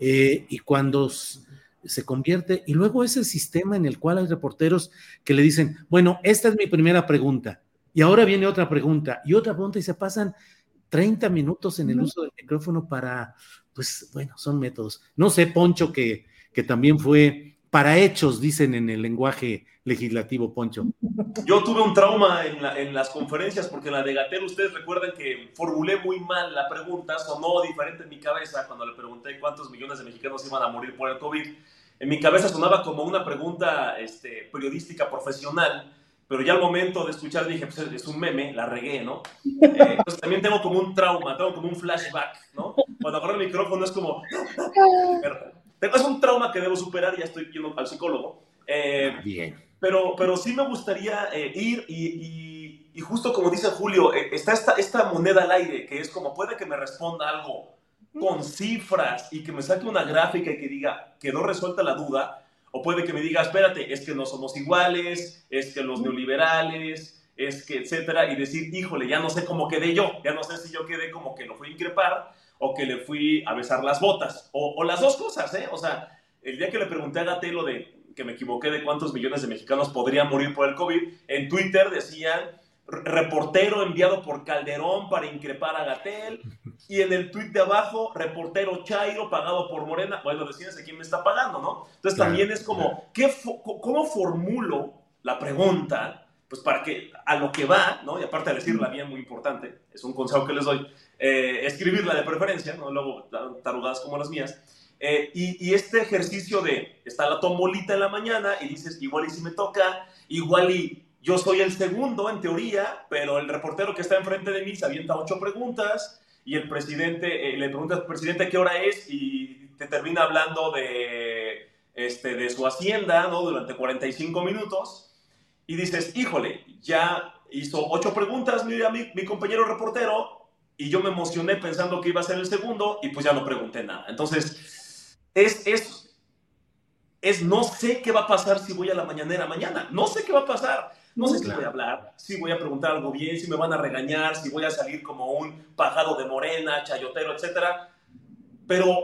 eh, y cuando se convierte, y luego ese sistema en el cual hay reporteros que le dicen, bueno, esta es mi primera pregunta, y ahora viene otra pregunta y otra pregunta y se pasan 30 minutos en el uso del micrófono para, pues bueno, son métodos. No sé, Poncho, que, que también fue para hechos, dicen en el lenguaje legislativo, Poncho. Yo tuve un trauma en, en las conferencias porque en la de Gatel, ustedes recuerdan que formulé muy mal la pregunta, sonó diferente en mi cabeza cuando le pregunté cuántos millones de mexicanos iban a morir por el COVID. En mi cabeza sonaba como una pregunta este, periodística profesional pero ya al momento de escuchar dije, pues es un meme, la regué, ¿no? Eh, entonces también tengo como un trauma, tengo como un flashback, ¿no? Cuando agarro el micrófono es como... es un trauma que debo superar, ya estoy yendo al psicólogo. Eh, Bien. Pero, pero sí me gustaría eh, ir y, y, justo como dice Julio, está esta, esta moneda al aire, que es como puede que me responda algo con cifras y que me saque una gráfica y que diga, quedó resuelta la duda, o puede que me diga, espérate, es que no somos iguales, es que los neoliberales, es que, etcétera, y decir, híjole, ya no sé cómo quedé yo, ya no sé si yo quedé como que lo fui a increpar o que le fui a besar las botas, o, las dos cosas, ¿eh? O sea, el día que le pregunté a Gatelo de que me equivoqué de cuántos millones de mexicanos podrían morir por el COVID, en Twitter decían reportero enviado por Calderón para increpar a Gatel, y en el tweet de abajo, reportero Chairo pagado por Morena. Bueno, decídense quién me está pagando, ¿no? Entonces también es como, ¿qué ¿cómo formulo la pregunta? Pues para que a lo que va, ¿no? Y aparte de decirla bien, muy importante, es un consejo que les doy, eh, escribirla de preferencia, ¿no? Luego tarugadas como las mías. Eh, y, y, este ejercicio de, está la tombolita en la mañana y dices, igual y si me toca, igual y yo soy el segundo en teoría, pero el reportero que está enfrente de mí se avienta ocho preguntas y el presidente, eh, le pregunta al presidente qué hora es y te termina hablando de, este, de su hacienda, ¿no? Durante 45 minutos y dices, híjole, ya hizo ocho preguntas mi, mi, mi compañero reportero y yo me emocioné pensando que iba a ser el segundo y pues ya no pregunté nada. Entonces, es, es, es no sé qué va a pasar si voy a la mañanera mañana, no sé qué va a pasar no sé si voy a hablar, si voy a preguntar algo bien, si me van a regañar, si voy a salir como un pajado de morena, chayotero, etcétera. Pero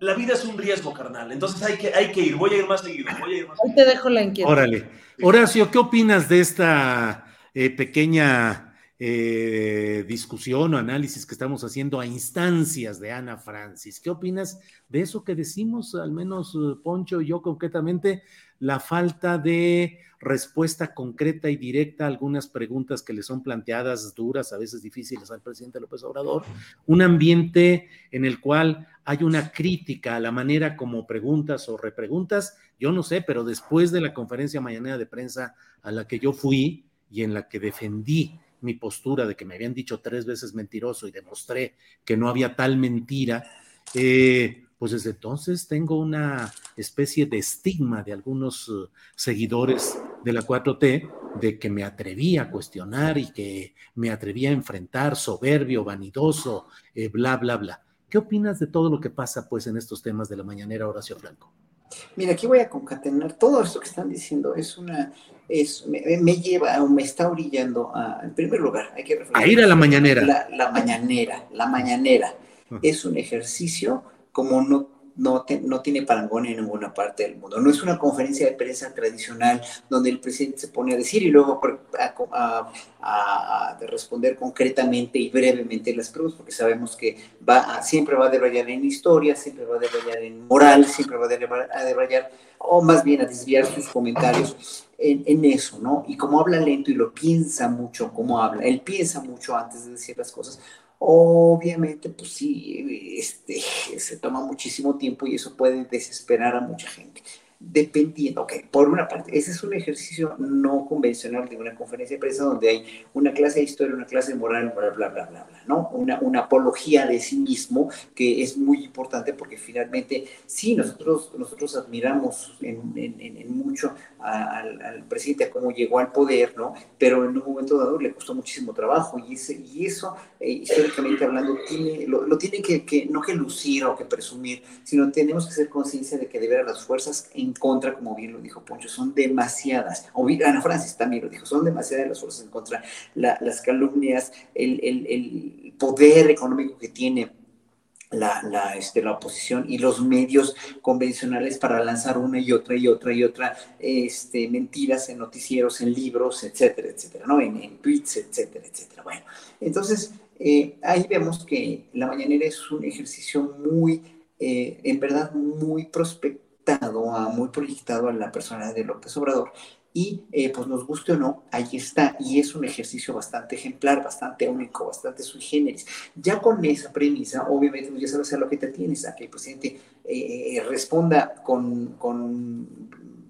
la vida es un riesgo, carnal. Entonces hay que, hay que ir. Voy a ir más seguido. Voy a ir más Ahí te dejo la inquietud. Órale. Horacio, ¿qué opinas de esta eh, pequeña eh, discusión o análisis que estamos haciendo a instancias de Ana Francis. ¿Qué opinas de eso que decimos, al menos eh, Poncho y yo concretamente, la falta de respuesta concreta y directa a algunas preguntas que le son planteadas duras, a veces difíciles al presidente López Obrador, un ambiente en el cual hay una crítica a la manera como preguntas o repreguntas, yo no sé, pero después de la conferencia mañanera de prensa a la que yo fui y en la que defendí mi postura de que me habían dicho tres veces mentiroso y demostré que no había tal mentira, eh, pues desde entonces tengo una especie de estigma de algunos uh, seguidores de la 4T de que me atreví a cuestionar y que me atreví a enfrentar soberbio, vanidoso, eh, bla, bla, bla. ¿Qué opinas de todo lo que pasa pues en estos temas de la mañanera Horacio Franco? Mira, aquí voy a concatenar todo esto que están diciendo. Es una, es, me, lleva o me está orillando a, en primer lugar, hay que a ir a la mañanera. La, la mañanera, la mañanera es un ejercicio como no, no, tiene parangón en ninguna parte del mundo. No es una conferencia de prensa tradicional donde el presidente se pone a decir y luego a, a, responder concretamente y brevemente las preguntas, porque sabemos que va siempre va a debrayar en historia, siempre va a debrayar en moral, siempre va a debrayar, o más bien a desviar sus comentarios en, en, eso, ¿no? Y como habla lento y lo piensa mucho, como habla, él piensa mucho antes de decir las cosas, Obviamente, pues sí, este, se toma muchísimo tiempo y eso puede desesperar a mucha gente dependiendo, ok, por una parte, ese es un ejercicio no convencional de una conferencia de prensa donde hay una clase de historia, una clase de moral, bla, bla, bla, bla, bla, ¿no? Una, una apología de sí mismo que es muy importante porque finalmente, sí, nosotros, nosotros admiramos en, mucho al, presidente, a cómo llegó al poder, ¿no? Pero en un momento dado le costó muchísimo trabajo y, ese, y eso, eh, históricamente hablando, lo, lo tiene que, no que lucir o que presumir, sino tenemos que ser conciencia de que de ver las fuerzas en en contra, como bien lo dijo Poncho, son demasiadas, o Ana Francis también lo dijo, son demasiadas las fuerzas en contra, las calumnias, el, poder económico que tiene la, la, este, la oposición y los medios convencionales para lanzar una y otra y otra y otra este, mentiras en noticieros, en libros, etcétera, etcétera, ¿no? En, en tweets, etcétera, etcétera. Bueno, entonces eh, ahí vemos que la mañanera es un ejercicio muy, eh, en verdad, muy prospectivo muy proyectado a la persona de López Obrador. Y eh, pues nos guste o no, ahí está. Y es un ejercicio bastante ejemplar, bastante único, bastante sui generis. Ya con esa premisa, obviamente, pues, ya sabes a lo que te tienes, a que el presidente eh, responda con, con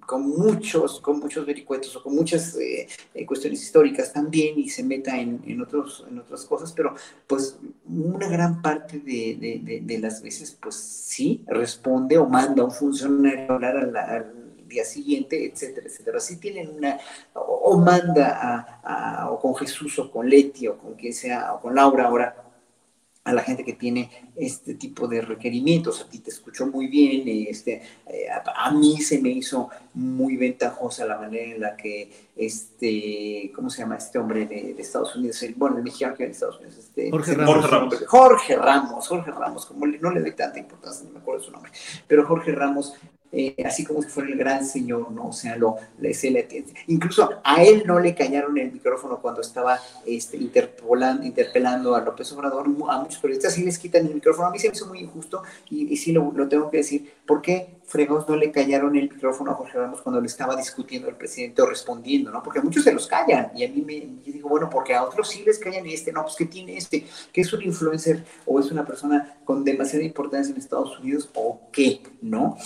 con muchos, con muchos vericuetos o con muchas eh, eh, cuestiones históricas también y se meta en, en, otros, en otras cosas, pero pues una gran parte de, de, de, las veces pues sí responde o manda a un funcionario a hablar al día siguiente, etcétera, etcétera. Sí tienen una, o, manda a, a, o con Jesús o con Leti o con quien sea, o con Laura ahora a la gente que tiene este tipo de requerimientos. A ti te escuchó muy bien, este, eh, a, mí se me hizo muy ventajosa la manera en la que, este, ¿cómo se llama este hombre de, Estados Unidos? bueno, el mexicano que en Estados Unidos. Este, Jorge, Ramos. Jorge Ramos. Jorge Ramos, como no le doy tanta importancia, no me acuerdo su nombre, pero Jorge Ramos eh, así como si fuera el gran señor, ¿no? O sea, lo, se le, incluso a él no le callaron el micrófono cuando estaba este, interpelando a López Obrador, a muchos periodistas sí les quitan el micrófono, a mí se me hizo muy injusto y, sí lo, lo, tengo que decir, ¿por qué fregos no le callaron el micrófono a Jorge Ramos cuando le estaba discutiendo el presidente o respondiendo, ¿no? Porque a muchos se los callan y a mí me digo, bueno, porque a otros sí les callan y este no, pues que tiene este, que es un influencer o es una persona con demasiada importancia en Estados Unidos o qué, ¿no?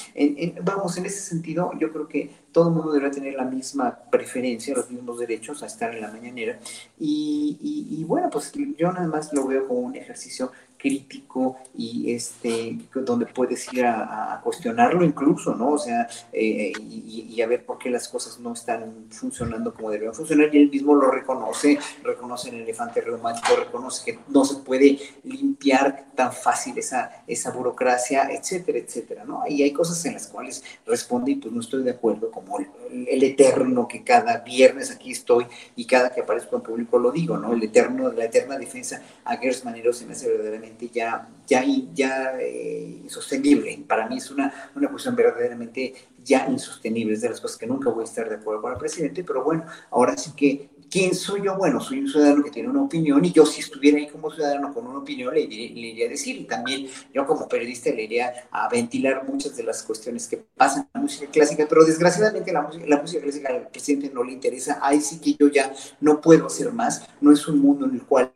vamos, en ese sentido, yo creo que todo el mundo debe tener la misma preferencia, los mismos derechos a estar en la mañanera y, y bueno, pues yo nada más lo veo como un ejercicio crítico y este, donde puedes ir a, cuestionarlo incluso, ¿no? O sea, eh, y, a ver por qué las cosas no están funcionando como deberían funcionar y él mismo lo reconoce, reconoce el elefante reumático, reconoce que no se puede limpiar tan fácil esa, esa burocracia, etcétera, etcétera, ¿no? Y hay cosas en las cuales responde y pues no estoy de acuerdo, como el, eterno que cada viernes aquí estoy y cada que aparezco en público lo digo, ¿no? El eterno, la eterna defensa a Gers Manero se me hace verdaderamente verdaderamente ya, ya, ya eh, insostenible. Para mí es una, una cuestión verdaderamente ya insostenible. Es de las cosas que nunca voy a estar de acuerdo con el presidente, pero bueno, ahora sí que ¿Quién soy yo? Bueno, soy un ciudadano que tiene una opinión y yo si estuviera ahí como ciudadano con una opinión le, iría a decir. Y también yo como periodista le iría a ventilar muchas de las cuestiones que pasan en la música clásica, pero desgraciadamente la música, la música clásica al presidente no le interesa, ahí sí que yo ya no puedo hacer más, no es un mundo en el cual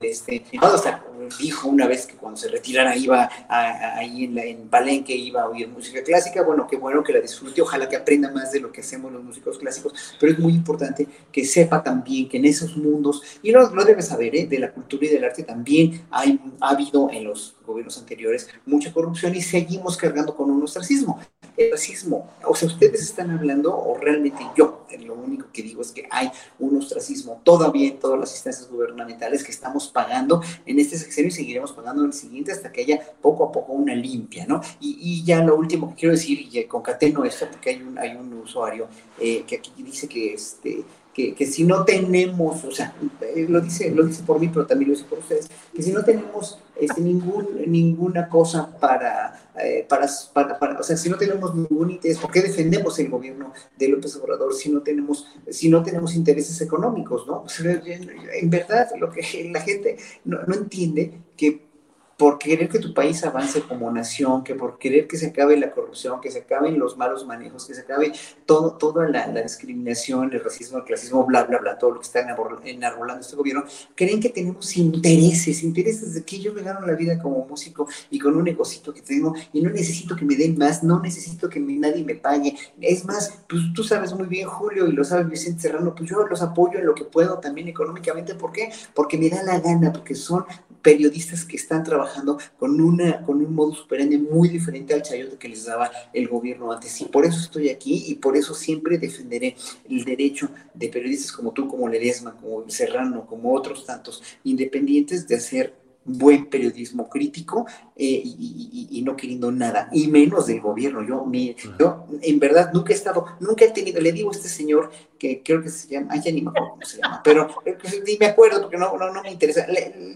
este, hasta dijo una vez que cuando se retirara iba ahí en, la, en Palenque, iba a oír música clásica. Bueno, qué bueno que la disfrute, ojalá que aprenda más de lo que hacemos los músicos clásicos, pero es muy importante que sepa también que en esos mundos, y lo, lo debe saber, ¿eh? de la cultura y del arte también hay, ha habido en los gobiernos anteriores mucha corrupción y seguimos cargando con un ostracismo. El racismo, o sea, ustedes están hablando, o realmente yo, lo único que digo es que hay un ostracismo todavía en todas las instancias gubernamentales que estamos pagando en este sexenio y seguiremos pagando en el siguiente hasta que haya poco a poco una limpia, ¿no? Y, ya lo último que quiero decir, y concateno esto porque hay un, hay un usuario eh, que aquí dice que este que, si no tenemos, o sea, eh, lo dice, lo dice por mí, pero también lo dice por ustedes, que si no tenemos este, ningún, ninguna cosa para, eh, para, para, o sea, si no tenemos ningún interés, ¿por qué defendemos el gobierno de López Obrador si no tenemos, si no tenemos intereses económicos, no? en verdad, lo que la gente no, no entiende que por querer que tu país avance como nación, que por querer que se acabe la corrupción, que se acaben los malos manejos, que se acabe todo, toda la, discriminación, el racismo, el clasismo, bla, bla, bla, todo lo que está enarbolando este gobierno, creen que tenemos intereses, intereses de que yo me gano la vida como músico y con un negocito que tengo y no necesito que me den más, no necesito que nadie me pague. Es más, pues tú sabes muy bien, Julio, y lo sabe Vicente Serrano, pues yo los apoyo en lo que puedo también económicamente. ¿Por qué? Porque me da la gana, porque son periodistas que están trabajando con, una, con un modo superante muy diferente al chayote que les daba el gobierno antes. Y por eso estoy aquí y por eso siempre defenderé el derecho de periodistas como tú, como Ledesma, como Serrano, como otros tantos independientes de hacer buen periodismo crítico eh, y, no queriendo nada, y menos del gobierno. Yo, mi, yo, en verdad, nunca he estado, nunca he tenido, le digo a este señor que creo que se llama, ay, ya ni me acuerdo cómo se llama, pero eh, ni me acuerdo porque no, no, no me interesa.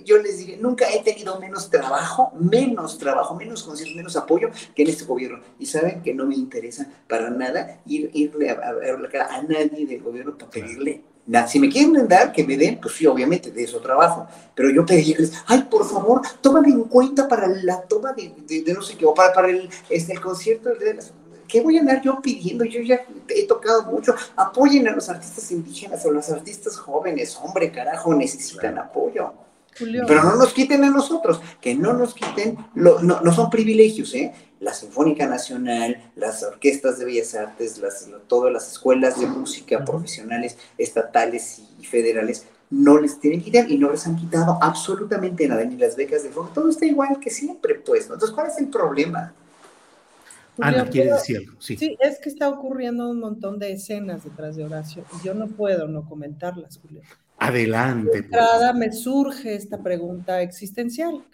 yo les diré, nunca he tenido menos trabajo, menos trabajo, menos conciencia, menos apoyo que en este gobierno. Y saben que no me interesa para nada ir, irle a, ver la cara a nadie del gobierno para pedirle si me quieren dar, que me den, pues sí, obviamente, de eso trabajo. Pero yo pedirles, ay, por favor, tómame en cuenta para la toma de, no sé qué, o para, para el, este, el concierto de las ¿qué voy a andar yo pidiendo? Yo ya he tocado mucho. Apoyen a los artistas indígenas o los artistas jóvenes. Hombre, carajo, necesitan apoyo. Pero no nos quiten a nosotros, que no nos quiten, no, no, son privilegios, ¿eh? La Sinfónica Nacional, las orquestas de bellas artes, las, todas las escuelas de música profesionales, estatales y federales, no les tienen que quitar y no les han quitado absolutamente nada, ni las becas de fondo, todo está igual que siempre, pues, Entonces, ¿cuál es el problema? Ana, quiere decir algo? Sí. sí, es que está ocurriendo un montón de escenas detrás de Horacio y yo no puedo no comentarlas, Julio. Adelante. De entrada me surge esta pregunta existencial.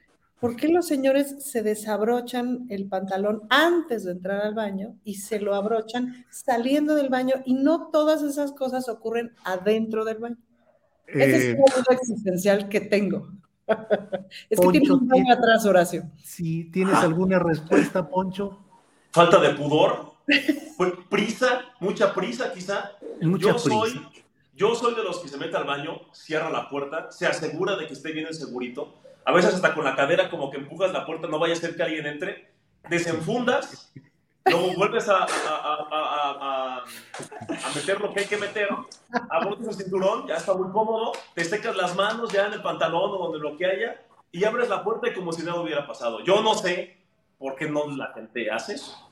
¿Por qué los señores se desabrochan el pantalón antes de entrar al baño y se lo abrochan saliendo del baño y no todas esas cosas ocurren adentro del baño? Esa es eh, una duda existencial que tengo. es que tienes un baño atrás, Horacio. Si tienes alguna respuesta, Poncho. Falta de pudor, prisa, mucha prisa quizá. Mucha Yo soy yo soy de los que se mete al baño, cierra la puerta, se asegura de que esté bien el segurito. A veces hasta con la cadera como que empujas la puerta, no vaya a ser que alguien entre. Desenfundas, luego vuelves a, a, meter lo que hay que meter, abrotas el cinturón, ya está muy cómodo, te secas las manos ya en el pantalón o donde lo que haya y abres la puerta y como si nada hubiera pasado. Yo no sé por qué no la gente hace eso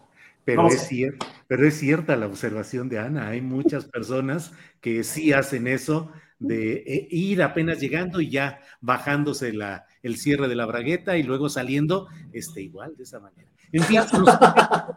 pero es, cierto, pero es cierta la observación de Ana. Hay muchas personas que sí hacen eso de eh, ir apenas llegando y ya bajándose la, el cierre de la bragueta y luego saliendo este, igual de esa manera. En fin,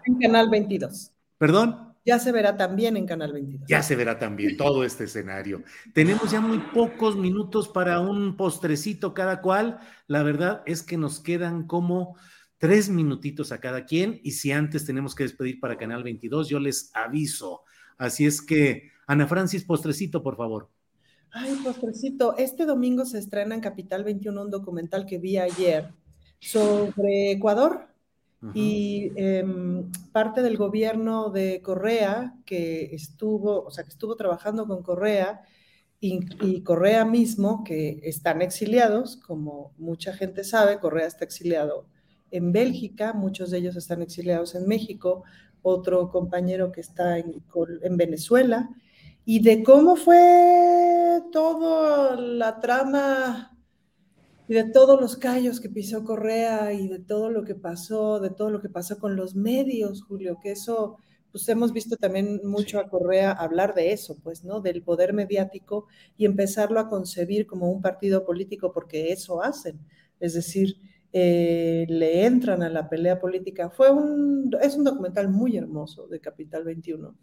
en Canal 22. ¿Perdón? Ya se verá también en Canal 22. Ya se verá también todo este escenario. Tenemos ya muy pocos minutos para un postrecito cada cual. La verdad es que nos quedan como tres minutitos a cada quien y si antes tenemos que despedir para Canal 22, yo les aviso. Así es que, Ana Francis, postrecito, por favor. Ay, postrecito, este domingo se estrena en Capital 21 un documental que vi ayer sobre Ecuador y em, parte del gobierno de Correa que estuvo, o sea, que estuvo trabajando con Correa y, Correa mismo, que están exiliados, como mucha gente sabe, Correa está exiliado en Bélgica, muchos de ellos están exiliados en México, otro compañero que está en, en Venezuela, y de cómo fue toda la trama y de todos los callos que pisó Correa y de todo lo que pasó, de todo lo que pasó con los medios, Julio, que eso, pues hemos visto también mucho a Correa hablar de eso, pues, ¿no? Del poder mediático y empezarlo a concebir como un partido político, porque eso hacen, es decir, eh, le entran a la pelea política. Fue un, es un documental muy hermoso de Capital 21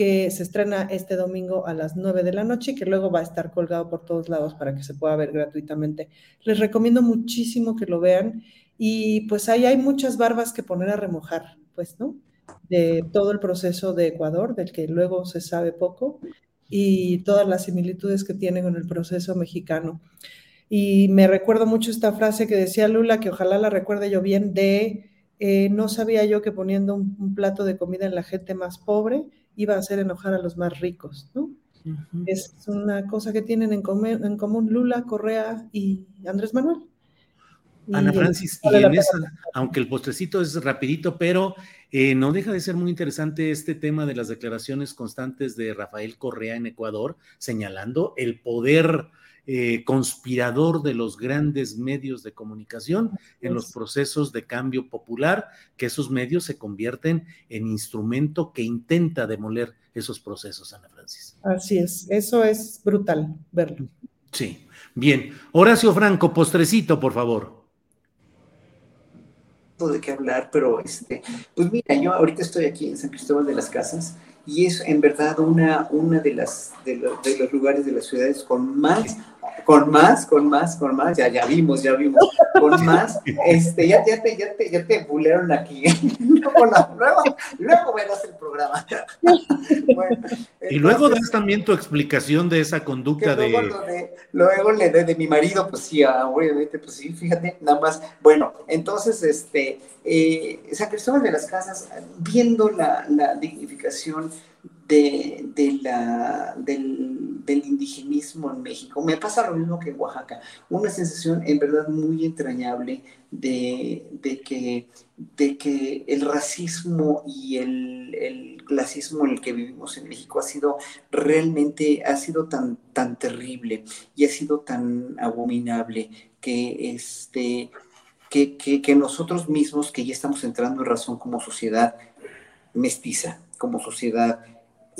que se estrena este domingo a las 9 de la noche y que luego va a estar colgado por todos lados para que se pueda ver gratuitamente. Les recomiendo muchísimo que lo vean y pues ahí hay muchas barbas que poner a remojar, pues, ¿no? De todo el proceso de Ecuador, del que luego se sabe poco, y todas las similitudes que tiene con el proceso mexicano. Y me recuerdo mucho esta frase que decía Lula, que ojalá la recuerde yo bien, de eh, no sabía yo que poniendo un plato de comida en la gente más pobre, iba a hacer enojar a los más ricos, ¿no? Es una cosa que tienen en, común Lula, Correa y Andrés Manuel. Ana Francis, y en esa, aunque el postrecito es rapidito, pero eh, no deja de ser muy interesante este tema de las declaraciones constantes de Rafael Correa en Ecuador, señalando el poder eh, conspirador de los grandes medios de comunicación en los procesos de cambio popular, que esos medios se convierten en instrumento que intenta demoler esos procesos, Ana Francis. Así es, eso es brutal verlo. Sí, bien. Horacio Franco, postrecito, por favor de qué hablar, pero este, pues mira, yo ahorita estoy aquí en San Cristóbal de las Casas y es en verdad una, una de, las, de, de los lugares de las ciudades con más con más, con más, con más, ya, ya vimos, ya vimos, con más, este, ya, ya te, ya te, ya te bulearon aquí, luego, luego verás el programa. y luego das también tu explicación de esa conducta de... Luego le de, de mi marido, pues sí, ah, obviamente, pues sí, fíjate, nada más, bueno, entonces, este, eh, San Cristóbal de las Casas, viendo la, la dignificación del, del, indigenismo en México. Me pasa lo mismo que en Oaxaca. Una sensación en verdad muy entrañable de, de que, de que el racismo y el, el, clasismo en el que vivimos en México ha sido realmente, ha sido tan, tan terrible y ha sido tan abominable que este... Que, que, que nosotros mismos, que ya estamos entrando en razón como sociedad mestiza, como sociedad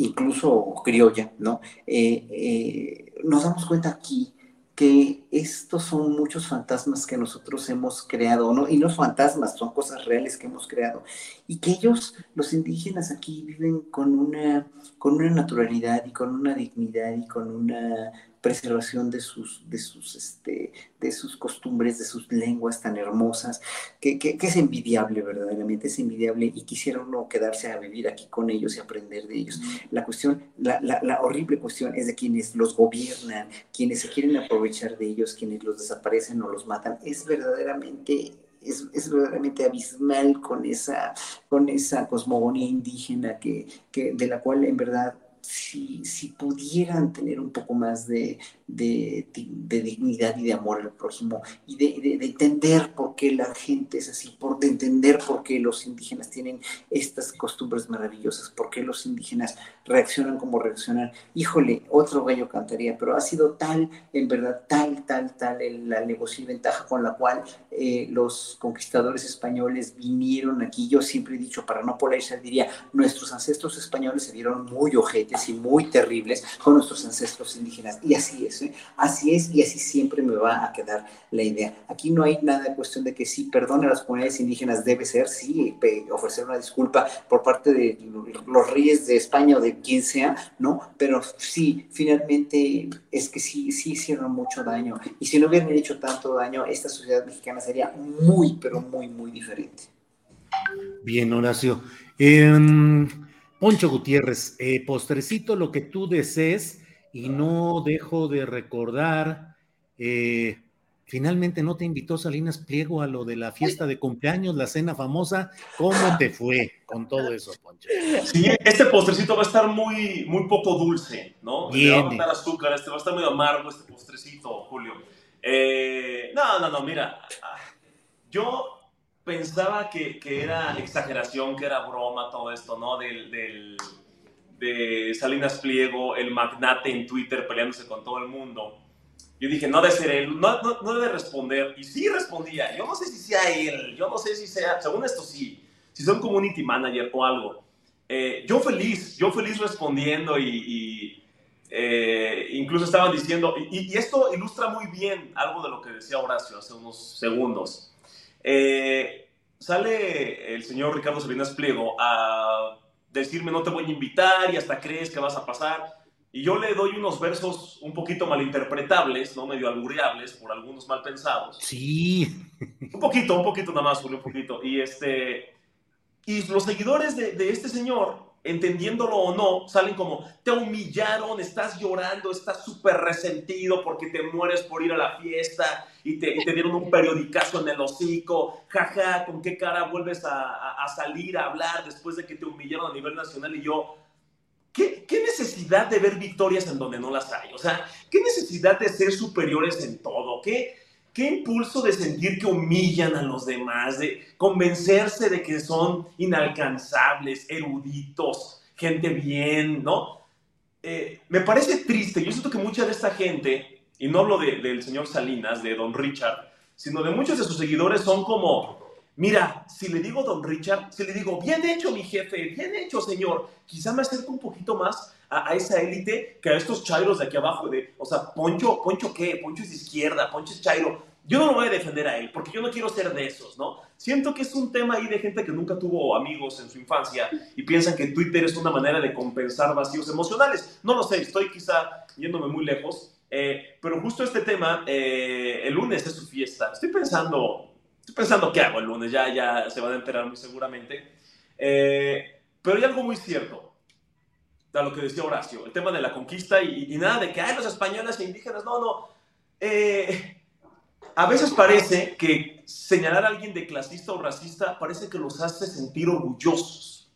incluso criolla, ¿no? Eh, eh, nos damos cuenta aquí que estos son muchos fantasmas que nosotros hemos creado, ¿no? Y no fantasmas, son cosas reales que hemos creado. Y que ellos, los indígenas aquí, viven con una, con una naturalidad y con una dignidad y con una preservación de sus, de sus, este, de sus costumbres, de sus lenguas tan hermosas, que, que, es envidiable verdaderamente, es envidiable y quisiera uno quedarse a vivir aquí con ellos y aprender de ellos. La cuestión, la, la, la horrible cuestión es de quienes los gobiernan, quienes se quieren aprovechar de ellos, quienes los desaparecen o los matan, es verdaderamente es, es, verdaderamente abismal con esa, con esa cosmogonía indígena que, que, de la cual en verdad si, si pudieran tener un poco más de, de, dignidad y de amor al prójimo y de, entender por qué la gente es así, por de entender por qué los indígenas tienen estas costumbres maravillosas, por qué los indígenas reaccionan como reaccionan. Híjole, otro gallo cantaría, pero ha sido tal, en verdad, tal, tal, tal la negocio y ventaja con la cual eh, los conquistadores españoles vinieron aquí. Yo siempre he dicho, para no polarizar, diría, nuestros ancestros españoles se vieron muy y muy terribles con nuestros ancestros indígenas. Y así es. Así es y así siempre me va a quedar la idea. Aquí no hay nada de cuestión de que sí, perdone a las comunidades indígenas, debe ser, sí, ofrecer una disculpa por parte de los reyes de España o de quien sea, ¿no? Pero sí, finalmente es que sí, sí hicieron mucho daño. Y si no hubieran hecho tanto daño, esta sociedad mexicana sería muy, pero muy, muy diferente. Bien, Horacio. Em, Poncho Gutiérrez, eh, postrecito, lo que tú desees y no dejo de recordar, eh, finalmente no te invitó Salinas Pliego a lo de la fiesta de cumpleaños, la cena famosa. ¿Cómo te fue con todo eso, Poncho? Sí, este postrecito va a estar muy, muy poco dulce, ¿no? Le va a faltar azúcar, este va a estar muy amargo este postrecito, Julio. Eh, no, no, no, mira, yo pensaba que, que, era exageración, que era broma todo esto, ¿no? Del, del, de Salinas Pliego, el magnate en Twitter peleándose con todo el mundo. Yo dije, no debe ser él, no, no, no, debe responder. Y sí respondía. Yo no sé si sea él, yo no sé si sea, según esto sí, si un community manager o algo. Eh, yo feliz, yo feliz respondiendo y, y eh, incluso estaban diciendo, y, y, esto ilustra muy bien algo de lo que decía Horacio hace unos segundos. Eh, sale el señor Ricardo Salinas Pliego a decirme no te voy a invitar y hasta crees que vas a pasar. Y yo le doy unos versos un poquito malinterpretables, ¿no? Medio albureables por algunos mal pensados. Sí. Un poquito, un poquito nada más, Julio, un poquito. Y, este, y los seguidores de, de este señor, entendiéndolo o no, salen como, te humillaron, estás llorando, estás súper resentido porque te mueres por ir a la fiesta y te, y te, dieron un periodicazo en el hocico, jaja, ¿con qué cara vuelves a, a, a salir a hablar después de que te humillaron a nivel nacional? Y yo, ¿Qué, ¿Qué, necesidad de ver victorias en donde no las hay? O sea, ¿qué necesidad de ser superiores en todo? ¿Qué, qué impulso de sentir que humillan a los demás? De convencerse de que son inalcanzables, eruditos, gente bien, ¿no? Eh, me parece triste. Yo siento que mucha de esta gente, y no hablo de, del señor Salinas, de don Richard, sino de muchos de sus seguidores son como Mira, si le digo don Richard, si le digo, bien hecho mi jefe, bien hecho señor, quizá me acerco un poquito más a, esa élite que a estos chairos de aquí abajo, de, o sea, Poncho, Poncho qué, Poncho es izquierda, Poncho es chairo. Yo no lo voy a defender a él, porque yo no quiero ser de esos, ¿no? Siento que es un tema ahí de gente que nunca tuvo amigos en su infancia y piensan que Twitter es una manera de compensar vacíos emocionales. No lo sé, estoy quizá yéndome muy lejos, eh, pero justo este tema, eh, el lunes es su fiesta. Estoy pensando, Estoy pensando qué hago el lunes, ya, ya se van a enterar muy seguramente. Eh, pero hay algo muy cierto, de lo que decía Horacio, el tema de la conquista y, y nada de que hay los españoles e indígenas, no, no. Eh, a veces parece que señalar a alguien de clasista o racista parece que los hace sentir orgullosos.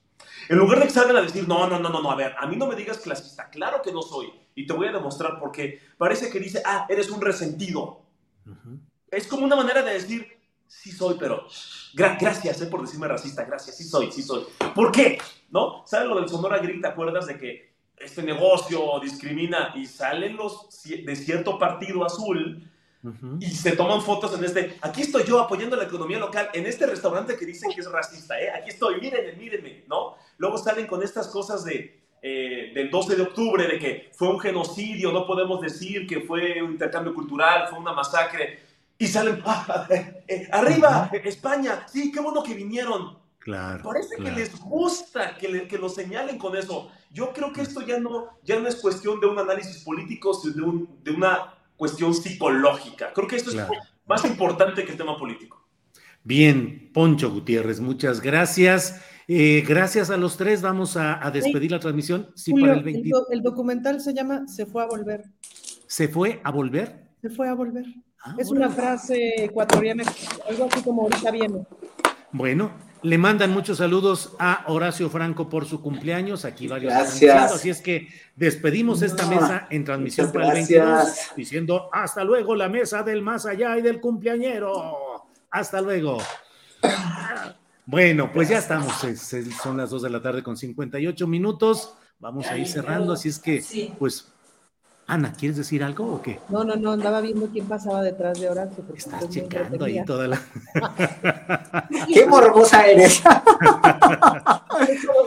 En lugar de que salgan a decir, no, no, no, no, no, a ver, a mí no me digas clasista, claro que no soy, y te voy a demostrar por qué. Parece que dice, ah, eres un resentido. Uh -huh. Es como una manera de decir, sí soy, pero gra gracias eh, por decirme racista, gracias, sí soy, sí soy. ¿Por qué? ¿No? ¿Sabes lo del Sonora Grill? ¿Te acuerdas de que este negocio discrimina y salen los de cierto partido azul uh -huh. y se toman fotos en este, aquí estoy yo apoyando la economía local, en este restaurante que dicen que es racista, ¿eh? Aquí estoy, mírenme, mírenme, ¿no? Luego salen con estas cosas de... Eh, del 12 de octubre, de que fue un genocidio, no podemos decir que fue un intercambio cultural, fue una masacre y salen, ah, eh, eh, arriba, España, sí, qué bueno que vinieron. Claro. Parece claro. que les gusta que, le, que, lo señalen con eso. Yo creo que esto ya no, ya no es cuestión de un análisis político, sino de, un, de una cuestión psicológica. Creo que esto claro. es más importante que el tema político. Bien, Poncho Gutiérrez, muchas gracias. Eh, gracias a los tres, vamos a, a despedir sí. la transmisión. Sí, Julio, para el, 20... el, el documental se llama Se fue a volver. ¿Se fue a volver? Se fue a volver. Ah, es una frase ecuatoriana, algo así como ahorita viene. Bueno, le mandan muchos saludos a Horacio Franco por su cumpleaños. Aquí varios Gracias. Así es que despedimos esta mesa en transmisión para el 22, diciendo hasta luego la mesa del más allá y del cumpleañero. Hasta luego. Bueno, pues ya estamos. Son las 2 de la tarde con 58 minutos. Vamos a ir cerrando, así es que, pues, Ana, ¿quieres decir algo o qué? No, no, no, andaba viendo quién pasaba detrás de Horacio. Estás checando ahí toda la. ¡Qué morbosa eres!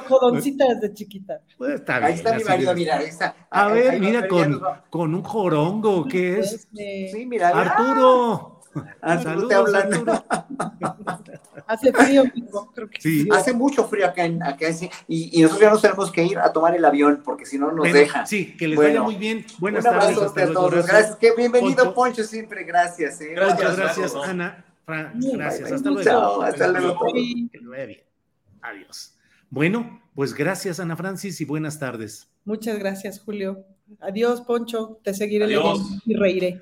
Jodoncita desde chiquita. Pues está bien, ahí está mi marido, mira, ahí está. A ver, mira, con, con, un jorongo, ¿qué es? Sí, mira. Arturo. Ah, Saludos, Arturo. Hace frío, creo que sí. Hace mucho frío acá, en, acá sí, y, y, nosotros ya nos tenemos que ir a tomar el avión porque si no nos Pero, dejan. Sí, que les bueno, vaya muy bien. Buenas un tardes. Hasta a todos. Gracias. Qué bienvenido, Poncho, Poncho siempre. Gracias. ¿eh? Gracias, gracias, gracias Ana. Fra gracias. Hasta luego. Chao, hasta luego. Que lo vaya bien. Adiós. Bueno, pues gracias, Ana Francis, y buenas tardes. Muchas gracias, Julio. Adiós, Poncho. Te seguiré Adiós. leyendo y reiré.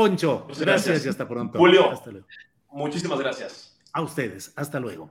Poncho, gracias, gracias. y hasta pronto. Julio. Hasta luego. Muchísimas gracias. A ustedes, hasta luego.